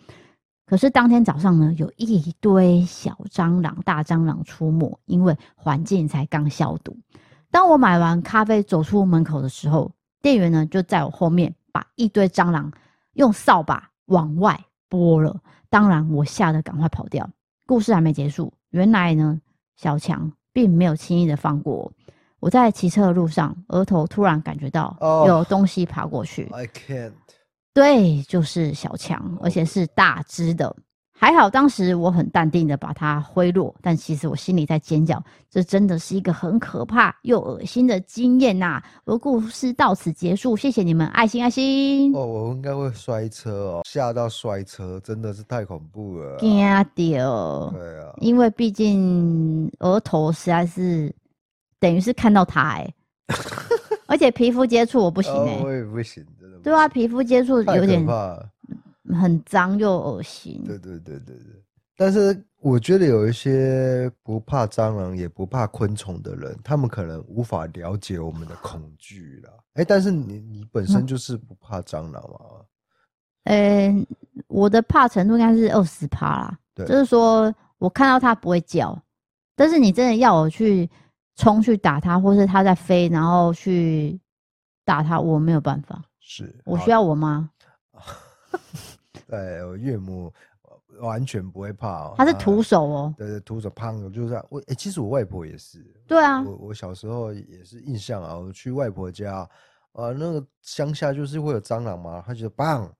可是当天早上呢，有一堆小蟑螂、大蟑螂出没，因为环境才刚消毒。当我买完咖啡走出门口的时候，店员呢就在我后面把一堆蟑螂用扫把往外拨了。当然，我吓得赶快跑掉。故事还没结束，原来呢，小强并没有轻易的放过我。我在骑车的路上，额头突然感觉到有东西爬过去。Oh, I can't. 对，就是小强，而且是大只的。还好当时我很淡定的把它挥落，但其实我心里在尖叫，这真的是一个很可怕又恶心的经验呐！我的故事到此结束，谢谢你们，爱心爱心。哦，我应该会摔车哦，吓到摔车，真的是太恐怖了，惊掉。对啊，因为毕竟额头实在是等于是看到它哎、欸，而且皮肤接触我不行哎、欸，我也不行。对啊，皮肤接触有点很脏又恶心。对对对对对，但是我觉得有一些不怕蟑螂也不怕昆虫的人，他们可能无法了解我们的恐惧啦。哎、欸，但是你你本身就是不怕蟑螂吗？嗯、欸，我的怕程度应该是二十趴啦。对，就是说我看到它不会叫，但是你真的要我去冲去打它，或是它在飞，然后去打它，我没有办法。是我需要我妈，对，我岳母完全不会怕哦。她是徒手哦，对对，徒手胖的，就是我。哎，其实我外婆也是。对啊，我我小时候也是印象啊，我去外婆家啊，那个乡下就是会有蟑螂嘛，他就棒。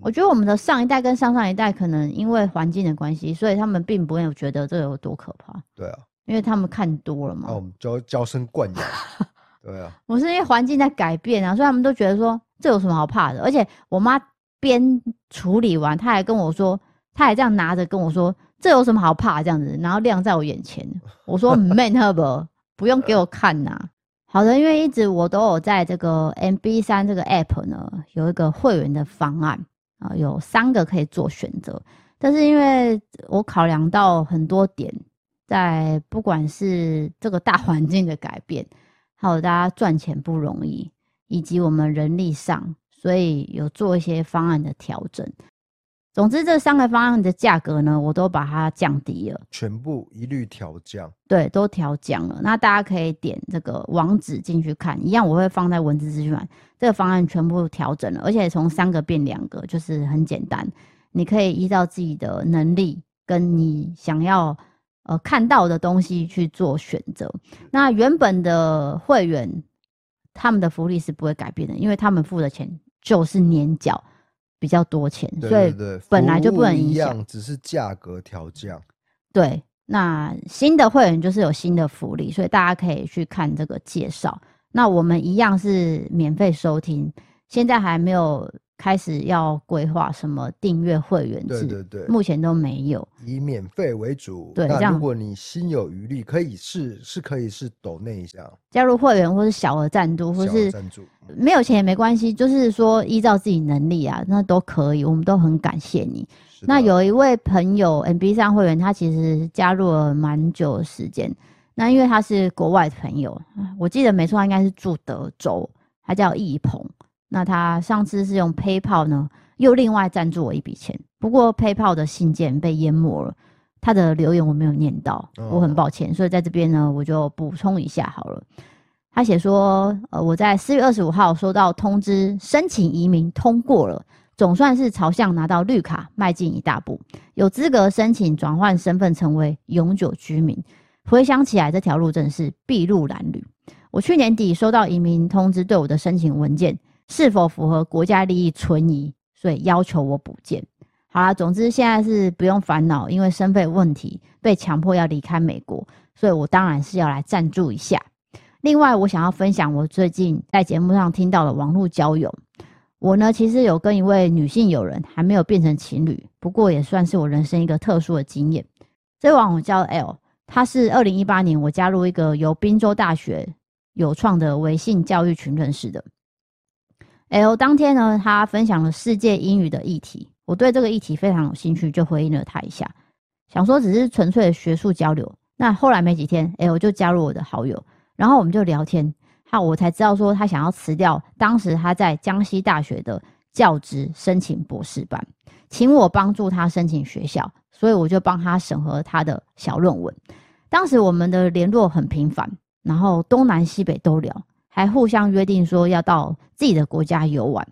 我觉得我们的上一代跟上上一代可能因为环境的关系，所以他们并不会有觉得这有多可怕。对啊，因为他们看多了嘛。那我们娇娇生惯养。对啊，我是因为环境在改变啊，所以他们都觉得说。这有什么好怕的？而且我妈边处理完，她还跟我说，她还这样拿着跟我说：“这有什么好怕？”这样子，然后亮在我眼前。我说：“Man Hub，不用给我看呐。”好的，因为一直我都有在这个 MB 三这个 App 呢，有一个会员的方案啊，有三个可以做选择。但是因为我考量到很多点，在不管是这个大环境的改变，还有大家赚钱不容易。以及我们人力上，所以有做一些方案的调整。总之，这三个方案的价格呢，我都把它降低了，全部一律调降。对，都调降了。那大家可以点这个网址进去看，一样我会放在文字资讯栏。这个方案全部调整了，而且从三个变两个，就是很简单。你可以依照自己的能力跟你想要呃看到的东西去做选择。那原本的会员。他们的福利是不会改变的，因为他们付的钱就是年缴比较多钱，对对对，所以本来就不能影响，只是价格调降。对，那新的会员就是有新的福利，所以大家可以去看这个介绍。那我们一样是免费收听，现在还没有。开始要规划什么订阅会员制？对对对，目前都没有，以免费为主。对，那如果你心有余力，可以是，是可以是抖那一下，加入会员或是小额赞助，或是赞助，没有钱也没关系，就是说依照自己能力啊，那都可以，我们都很感谢你。那有一位朋友 MB 上会员，他其实加入了蛮久的时间，那因为他是国外的朋友，我记得没错，他应该是住德州，他叫易鹏。那他上次是用 PayPal 呢，又另外赞助我一笔钱。不过 PayPal 的信件被淹没了，他的留言我没有念到，我很抱歉。所以在这边呢，我就补充一下好了。他写说，呃，我在四月二十五号收到通知，申请移民通过了，总算是朝向拿到绿卡迈进一大步，有资格申请转换身份成为永久居民。回想起来，这条路真是筚路蓝缕。我去年底收到移民通知，对我的申请文件。是否符合国家利益存疑，所以要求我补件。好啦，总之现在是不用烦恼，因为身份问题被强迫要离开美国，所以我当然是要来赞助一下。另外，我想要分享我最近在节目上听到的网络交友。我呢，其实有跟一位女性友人还没有变成情侣，不过也算是我人生一个特殊的经验。这网友叫 L，他是二零一八年我加入一个由宾州大学有创的微信教育群认识的。L 当天呢，他分享了世界英语的议题，我对这个议题非常有兴趣，就回应了他一下，想说只是纯粹的学术交流。那后来没几天，L 就加入我的好友，然后我们就聊天，好，我才知道说他想要辞掉当时他在江西大学的教职，申请博士班，请我帮助他申请学校，所以我就帮他审核他的小论文。当时我们的联络很频繁，然后东南西北都聊。还互相约定说要到自己的国家游玩。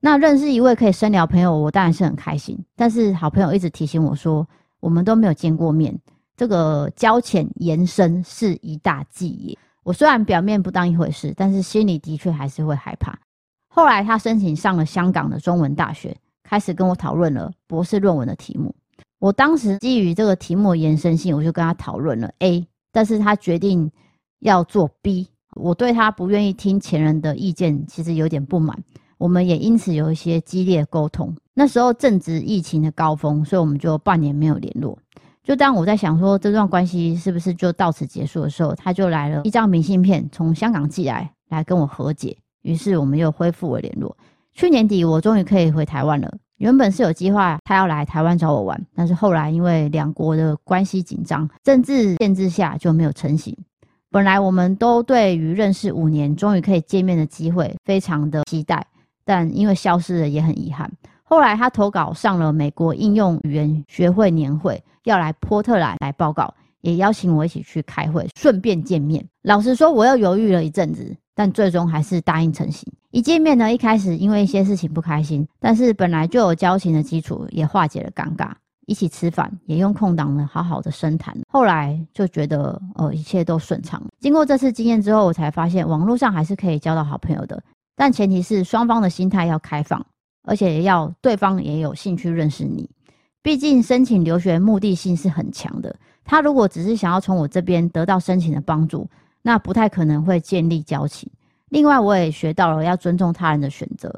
那认识一位可以深聊朋友，我当然是很开心。但是好朋友一直提醒我说，我们都没有见过面，这个交浅言深是一大忌也。我虽然表面不当一回事，但是心里的确还是会害怕。后来他申请上了香港的中文大学，开始跟我讨论了博士论文的题目。我当时基于这个题目的延伸性，我就跟他讨论了 A，但是他决定要做 B。我对他不愿意听前人的意见，其实有点不满。我们也因此有一些激烈沟通。那时候正值疫情的高峰，所以我们就半年没有联络。就当我在想说这段关系是不是就到此结束的时候，他就来了一张明信片，从香港寄来，来跟我和解。于是我们又恢复了联络。去年底，我终于可以回台湾了。原本是有计划他要来台湾找我玩，但是后来因为两国的关系紧张，政治限制下就没有成型。本来我们都对于认识五年，终于可以见面的机会非常的期待，但因为消失了也很遗憾。后来他投稿上了美国应用语言学会年会，要来波特兰来报告，也邀请我一起去开会，顺便见面。老实说，我又犹豫了一阵子，但最终还是答应成行。一见面呢，一开始因为一些事情不开心，但是本来就有交情的基础也化解了尴尬。一起吃饭，也用空档呢好好的深谈。后来就觉得，呃，一切都顺畅。经过这次经验之后，我才发现网络上还是可以交到好朋友的，但前提是双方的心态要开放，而且要对方也有兴趣认识你。毕竟申请留学目的性是很强的，他如果只是想要从我这边得到申请的帮助，那不太可能会建立交情。另外，我也学到了要尊重他人的选择。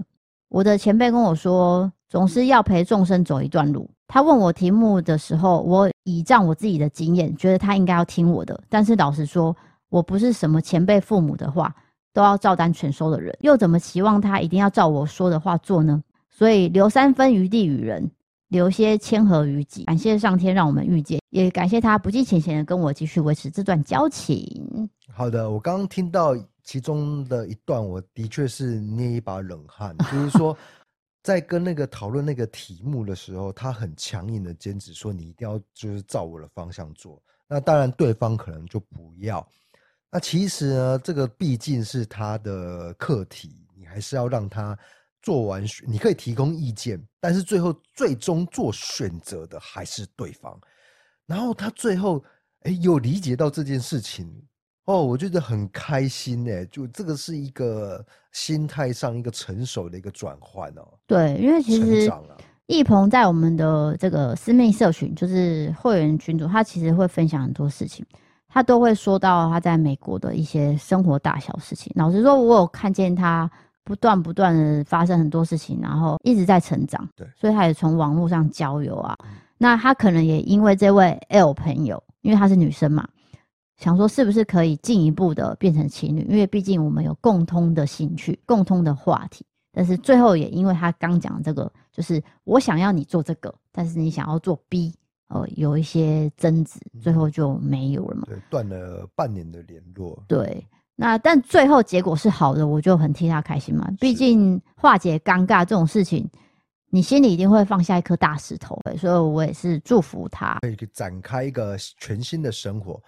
我的前辈跟我说，总是要陪众生走一段路。他问我题目的时候，我倚仗我自己的经验，觉得他应该要听我的。但是老实说，我不是什么前辈父母的话都要照单全收的人，又怎么期望他一定要照我说的话做呢？所以留三分余地与人，留些谦和于己。感谢上天让我们遇见，也感谢他不计前嫌的跟我继续维持这段交情。好的，我刚刚听到其中的一段，我的确是捏一把冷汗，就是说。在跟那个讨论那个题目的时候，他很强硬的坚持说，你一定要就是照我的方向做。那当然对方可能就不要。那其实呢，这个毕竟是他的课题，你还是要让他做完。你可以提供意见，但是最后最终做选择的还是对方。然后他最后哎，有理解到这件事情。哦，我觉得很开心呢，就这个是一个心态上一个成熟的一个转换哦。对，因为其实易鹏在我们的这个私密社群，就是会员群组，他其实会分享很多事情，他都会说到他在美国的一些生活大小事情。老实说，我有看见他不断不断的发生很多事情，然后一直在成长。对，所以他也从网络上交友啊。嗯。那他可能也因为这位 L 朋友，因为她是女生嘛。想说是不是可以进一步的变成情侣？因为毕竟我们有共通的兴趣、共通的话题。但是最后也因为他刚讲这个，就是我想要你做这个，但是你想要做 B，呃，有一些争执，最后就没有了嘛。对，断了半年的联络。对，那但最后结果是好的，我就很替他开心嘛。毕竟化解尴尬这种事情，你心里一定会放下一颗大石头。所以我也是祝福他，可以展开一个全新的生活。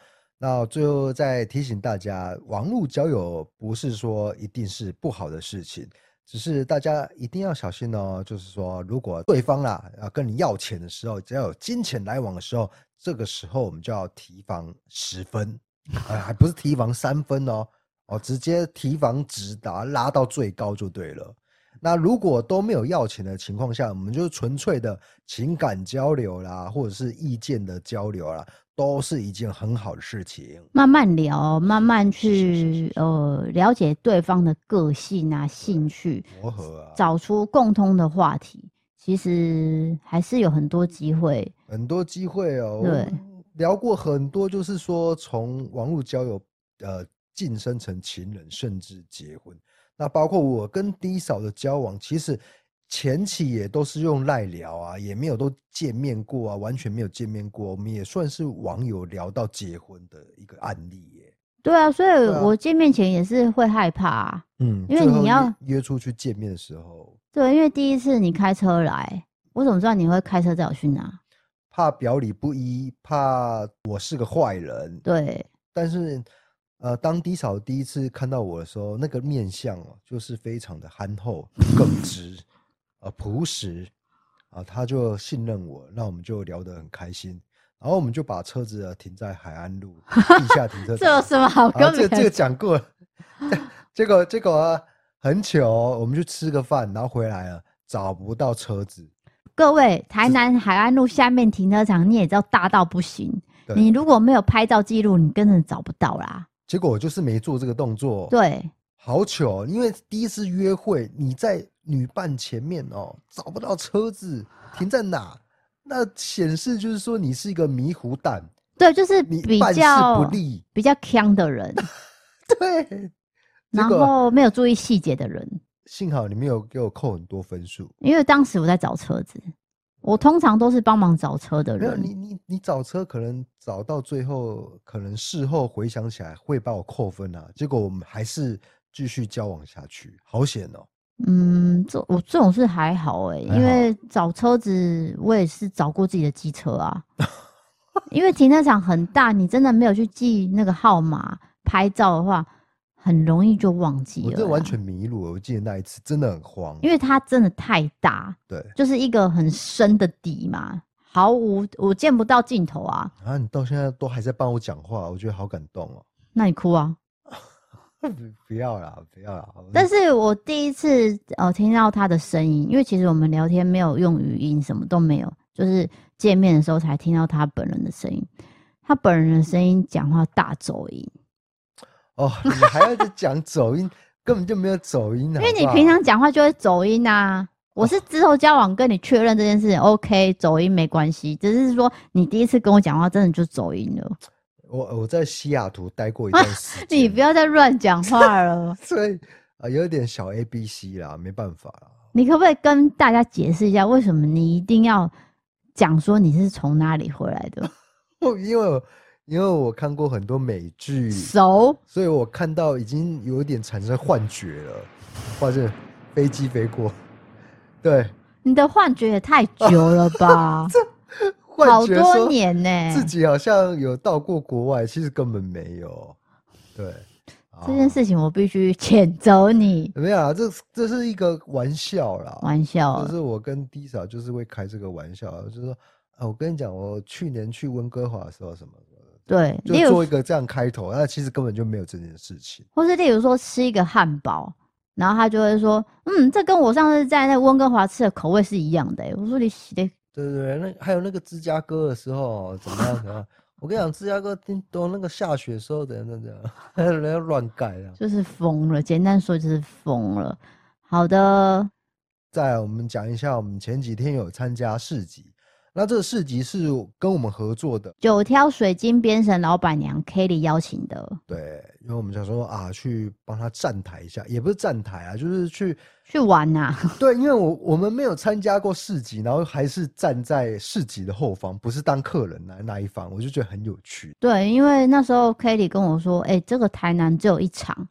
那最后再提醒大家，网络交友不是说一定是不好的事情，只是大家一定要小心哦。就是说，如果对方啦要跟你要钱的时候，只要有金钱来往的时候，这个时候我们就要提防十分，哎，还不是提防三分哦，哦，直接提防直达拉到最高就对了。那如果都没有要钱的情况下，我们就纯粹的情感交流啦，或者是意见的交流啦。都是一件很好的事情，慢慢聊，慢慢去呃了解对方的个性啊、兴趣，磨合啊，找出共通的话题，其实还是有很多机会，很多机会哦。对，聊过很多，就是说从网络交友呃晋升成情人，甚至结婚。那包括我跟 D 嫂的交往，其实前期也都是用赖聊啊，也没有都见面过啊，完全没有见面过。我们也算是网友聊到结婚的一个案例耶。对啊，所以我见面前也是会害怕啊。嗯，因为你要约出去见面的时候，对，因为第一次你开车来，我怎么知道你会开车载我去哪？怕表里不一，怕我是个坏人。对，但是。呃，当低嫂第一次看到我的时候，那个面相哦，就是非常的憨厚、耿 直、呃朴实啊，他就信任我，那我们就聊得很开心，然后我们就把车子停在海岸路地下停车 场。这有什么好跟？这个这个讲过了，结果结果啊，很糗，我们去吃个饭，然后回来了，找不到车子。各位，台南海岸路下面停车场，你也知道大到不行，你如果没有拍照记录，你根本找不到啦。结果我就是没做这个动作，对，好糗，因为第一次约会你在女伴前面哦，找不到车子停在哪，那显示就是说你是一个迷糊蛋，对，就是比较不利、比较呛的人，对，然后没有注意细节的人。幸好你没有给我扣很多分数，因为当时我在找车子。我通常都是帮忙找车的人。你你你找车可能找到最后，可能事后回想起来会把我扣分啊。结果我们还是继续交往下去，好险哦。嗯，这我这种事还好哎、欸，因为找车子我也是找过自己的机车啊。因为停车场很大，你真的没有去记那个号码拍照的话。很容易就忘记了，我这完全迷路了。我记得那一次真的很慌，因为它真的太大，对，就是一个很深的底嘛，毫无我见不到尽头啊！啊，你到现在都还在帮我讲话，我觉得好感动哦。那你哭啊？不要啦，不要啦。但是我第一次呃听到他的声音，因为其实我们聊天没有用语音，什么都没有，就是见面的时候才听到他本人的声音。他本人的声音讲话大走音。哦，你还要讲走音，根本就没有走音啊！因为你平常讲话就会走音啊。我是之后交往跟你确认这件事情，OK，走音没关系，只是说你第一次跟我讲话真的就走音了。我我在西雅图待过一段时间，你不要再乱讲话了。所以啊，有点小 A B C 啦，没办法啦。你可不可以跟大家解释一下，为什么你一定要讲说你是从哪里回来的？因为。因为我看过很多美剧，So? 所以我看到已经有点产生幻觉了，或者飞机飞过，对，你的幻觉也太久了吧？这幻觉好多年呢、欸，自己好像有到过国外，其实根本没有。对，这件事情我必须谴责你。没有啊，这这是一个玩笑啦，玩笑，就是我跟 D 嫂就是会开这个玩笑，就是说，啊，我跟你讲，我去年去温哥华的时候什么。对，就做一个这样开头，那其实根本就没有这件事情。或是例如说吃一个汉堡，然后他就会说：“嗯，这跟我上次在那温哥华吃的口味是一样的。”我说：“你洗的。”对对对，那还有那个芝加哥的时候怎么样？怎么样？我跟你讲，芝加哥都那个下雪的时候，怎样怎样，人家乱改啊，就是疯了。简单说就是疯了。好的，再来我们讲一下，我们前几天有参加市集。那这个市集是跟我们合作的，九挑水晶编绳老板娘 Kelly 邀请的。对，因为我们想说啊，去帮他站台一下，也不是站台啊，就是去去玩呐、啊。对，因为我我们没有参加过市集，然后还是站在市集的后方，不是当客人来那一方，我就觉得很有趣。对，因为那时候 Kelly 跟我说，哎、欸，这个台南只有一场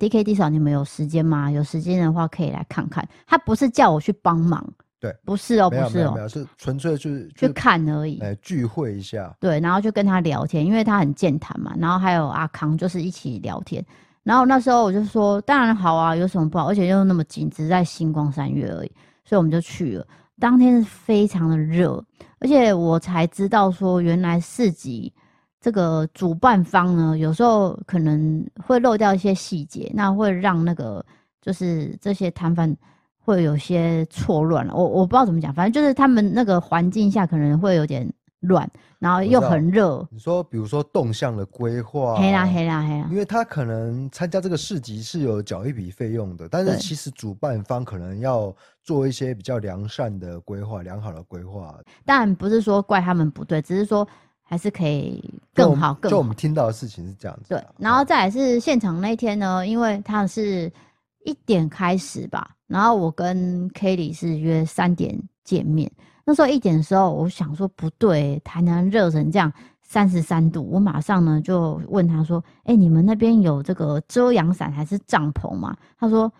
，DKD 嫂，你们有时间吗？有时间的话可以来看看。他不是叫我去帮忙。对，不是哦，不是哦，没有，是纯粹就是去看而已，哎，聚会一下。对，然后就跟他聊天，因为他很健谈嘛。然后还有阿康，就是一起聊天。然后那时候我就说，当然好啊，有什么不好？而且又那么近，只在星光三月而已，所以我们就去了。当天是非常的热，而且我才知道说，原来市集这个主办方呢，有时候可能会漏掉一些细节，那会让那个就是这些摊贩。会有些错乱了，我我不知道怎么讲，反正就是他们那个环境下可能会有点乱，然后又很热。你说，比如说动向的规划，黑啦黑啦黑啦，因为他可能参加这个市集是有缴一笔费用的，但是其实主办方可能要做一些比较良善的规划，良好的规划。当然不是说怪他们不对，只是说还是可以更好更好。就我们听到的事情是这样子。对，然后再来是现场那天呢，因为他是一点开始吧，然后我跟 Kelly 是约三点见面。那时候一点的时候，我想说不对，台南热成这样，三十三度，我马上呢就问他说：“哎、你们那边有这个遮阳伞还是帐篷吗？”他说：“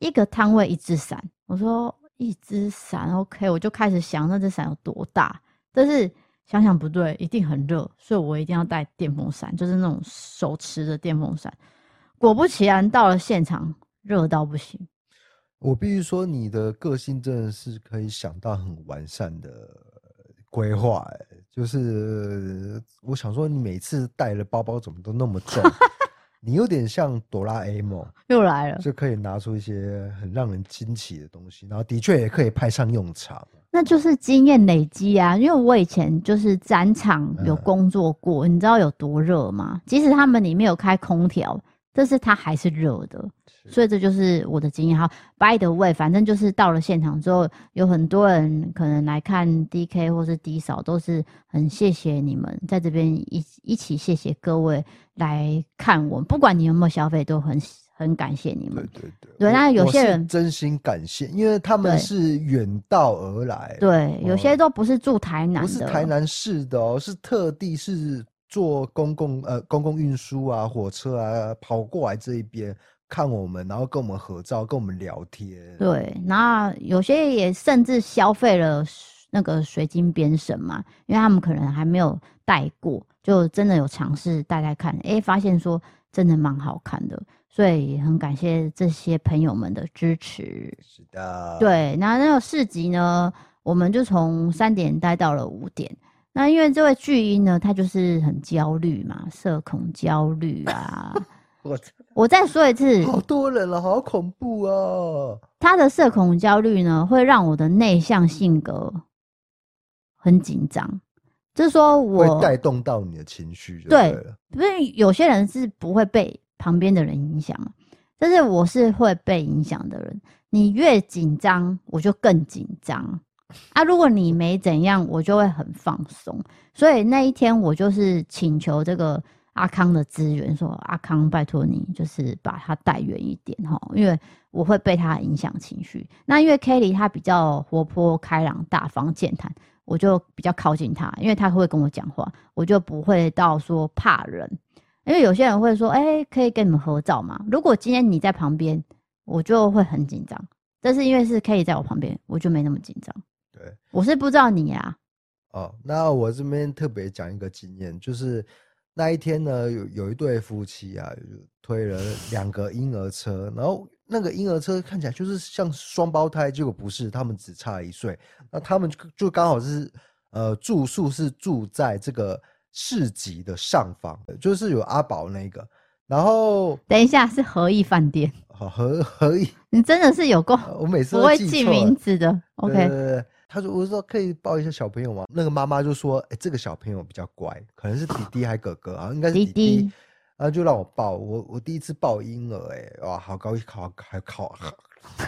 一个摊位一只伞。”我说：“一只伞，OK。”我就开始想那只伞有多大，但是想想不对，一定很热，所以我一定要带电风扇，就是那种手持的电风扇。果不其然，到了现场热到不行。我必须说，你的个性真的是可以想到很完善的规划。哎，就是我想说，你每次带的包包怎么都那么重？你有点像哆啦 A 梦，又来了，就可以拿出一些很让人惊奇的东西，然后的确也可以派上用场。那就是经验累积啊，因为我以前就是展场有工作过，嗯、你知道有多热吗？即使他们里面有开空调，但是它还是热的。所以这就是我的经验。好，by the way，反正就是到了现场之后，有很多人可能来看 DK 或是 D 嫂，都是很谢谢你们在这边一一起谢谢各位来看我，不管你有没有消费，都很很感谢你们。对对对，对，那有些人真心感谢，因为他们是远道而来。对，有些都不是住台南的，不是台南市的哦，是特地是坐公共呃公共运输啊，火车啊跑过来这一边。看我们，然后跟我们合照，跟我们聊天。对，那有些也甚至消费了那个水晶编绳嘛，因为他们可能还没有戴过，就真的有尝试戴戴看，哎，发现说真的蛮好看的，所以很感谢这些朋友们的支持。是的，对，那那个市集呢，我们就从三点待到了五点。那因为这位巨婴呢，他就是很焦虑嘛，社恐焦虑啊。我我再说一次，好多人了，好恐怖啊！他的社恐焦虑呢，会让我的内向性格很紧张，就是说我会带动到你的情绪。对，因为有些人是不会被旁边的人影响嘛，但是我是会被影响的人。你越紧张，我就更紧张啊！如果你没怎样，我就会很放松。所以那一天，我就是请求这个。阿康的资源说：“阿康，拜托你，就是把他带远一点哈，因为我会被他影响情绪。那因为 Kelly 他比较活泼开朗、大方健谈，我就比较靠近他，因为他会跟我讲话，我就不会到说怕人。因为有些人会说：‘哎、可以跟你们合照吗？’如果今天你在旁边，我就会很紧张。但是因为是 Kelly 在我旁边，我就没那么紧张。对，我是不知道你啊。哦，那我这边特别讲一个经验，就是。”那一天呢，有有一对夫妻啊，推了两个婴儿车，然后那个婴儿车看起来就是像双胞胎，结果不是，他们只差一岁。那他们就刚好是呃住宿是住在这个市集的上方，就是有阿宝那个。然后等一下是和义饭店，好和和义，你真的是有够，我每次不会记名字的。OK。他说：“我说可以抱一下小朋友吗？”那个妈妈就说：“哎、欸，这个小朋友比较乖，可能是弟弟还哥哥啊，应该是弟弟。弟弟”然后就让我抱我，我第一次抱婴儿、欸，哎，哇，好高兴，好还考，哈哈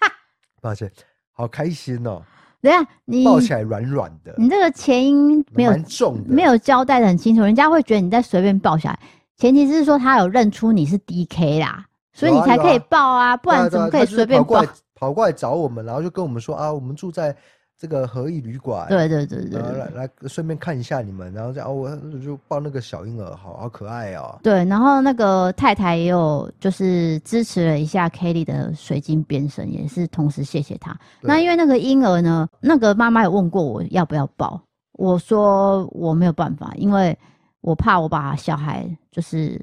哈，抱歉，好开心哦、喔！等下你抱起来软软的，你这个前因没有重的，没有交代的很清楚，人家会觉得你在随便抱下来。前提是说他有认出你是 DK 啦，所以你才可以抱啊，不然怎么可以随便抱？跑过来找我们，然后就跟我们说啊，我们住在。这个和义旅馆，对对对对，来来顺便看一下你们，然后这样我就抱那个小婴儿，好好可爱哦。对，然后那个太太也有就是支持了一下 Kelly 的水晶变身，也是同时谢谢他。那因为那个婴儿呢，那个妈妈有问过我要不要抱，我说我没有办法，因为我怕我把小孩就是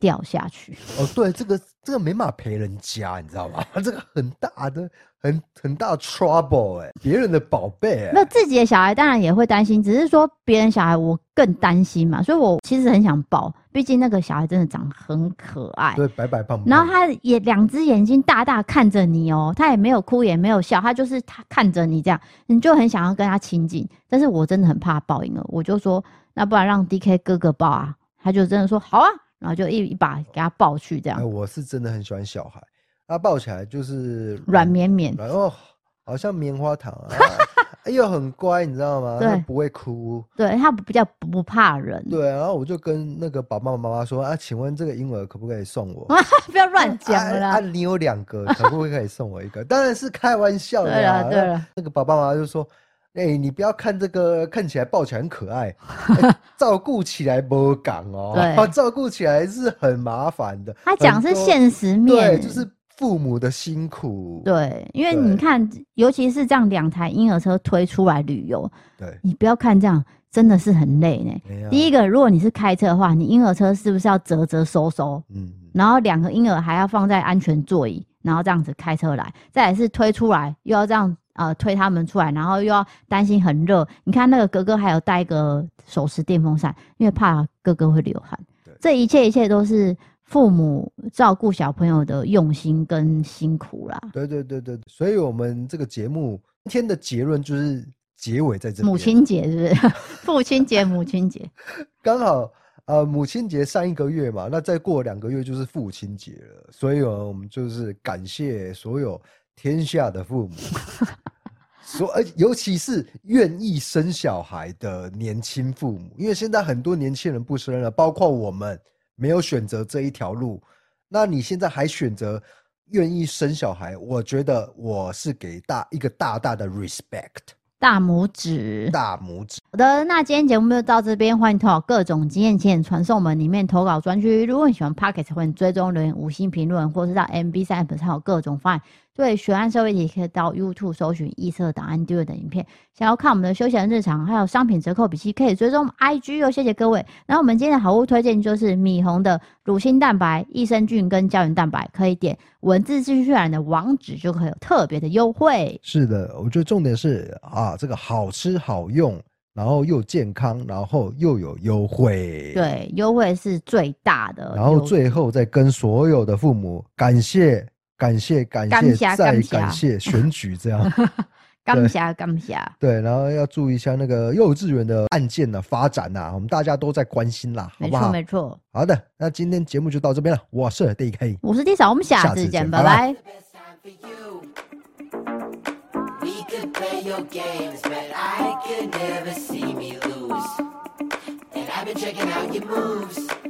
掉下去。哦，对，这个这个没办法陪人家，你知道吗？这个很大的。很很大 trouble 哎、欸，别人的宝贝哎，那自己的小孩当然也会担心，只是说别人小孩我更担心嘛，所以我其实很想抱，毕竟那个小孩真的长得很可爱，对，白白胖胖，然后他也两只眼睛大大看着你哦、喔，他也没有哭也没有笑，他就是他看着你这样，你就很想要跟他亲近，但是我真的很怕报应了，我就说那不然让 DK 哥哥抱啊，他就真的说好啊，然后就一一把给他抱去这样、欸。我是真的很喜欢小孩。他抱起来就是软绵绵，然后好像棉花糖啊，又很乖，你知道吗？对，他不会哭，对他比较不怕人。对，然后我就跟那个爸爸妈妈说啊，请问这个婴儿可不可以送我？不要乱讲了啦。啊，你有两个，可不可以送我一个？当然是开玩笑的。对了，对了，那个爸爸妈妈就说。哎、欸，你不要看这个，看起来抱起来很可爱，欸、照顾起来不讲哦。对，照顾起来是很麻烦的。他讲是现实面，对，就是父母的辛苦。对，因为你看，尤其是这样两台婴儿车推出来旅游，对，你不要看这样，真的是很累呢。第一个，如果你是开车的话，你婴儿车是不是要折折收收？嗯，然后两个婴儿还要放在安全座椅，然后这样子开车来，再来是推出来又要这样。呃，推他们出来，然后又要担心很热。你看那个哥哥还有带一个手持电风扇，因为怕哥哥会流汗。对，这一切一切都是父母照顾小朋友的用心跟辛苦啦。对对对对，所以我们这个节目今天的结论就是结尾在这里。母亲节是不是？父亲节、母亲节，刚好呃，母亲节上一个月嘛，那再过两个月就是父亲节了，所以呢，我们就是感谢所有。天下的父母，所而尤其是愿意生小孩的年轻父母，因为现在很多年轻人不生了，包括我们没有选择这一条路。那你现在还选择愿意生小孩，我觉得我是给大一个大大的 respect。大拇指，大拇指。好的，那今天节目就到这边，欢迎投稿各种经验，请传送门里面投稿专区。如果你喜欢 Pocket，欢迎追踪留言、五星评论，或是到 MB 三 App 上有各种方案。对，悬案社会题可以到 YouTube 搜寻异色档案订阅的影片。想要看我们的休闲日常，还有商品折扣笔记，可以追踪 IG 哦。谢谢各位。然后我们今天的好物推荐就是米红的乳清蛋白、益生菌跟胶原蛋白，可以点文字资讯栏的网址就可以有特别的优惠。是的，我觉得重点是啊，这个好吃好用，然后又健康，然后又有优惠。对，优惠是最大的。然后最后再跟所有的父母感谢。感谢感谢,再感谢选举这样。感谢感谢。对，然后要注意一下那个幼稚园的案件的、发展呐、啊，我们大家都在关心啦，没错没错。好的，那今天节目就到这边了，我是 DK，我是 D 嫂，我们下次见，次见拜拜。拜拜 Checking out your moves.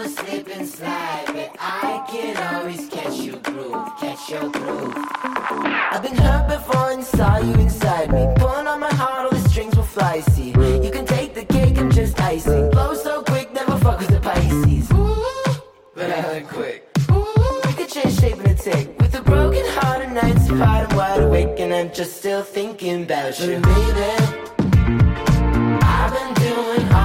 will slip and slide, but I can always catch you groove, catch your groove. I've been hurt before and saw you inside me. Pulling on my heart, all the strings will fly. See, you can take the cake, I'm just icing. Blow so quick, never fuck with the Pisces. Ooh, but I learned quick. Ooh, we could change shape in a tick. With a broken heart and nights apart, I'm wide awake and I'm just still thinking about you. But maybe I've been doing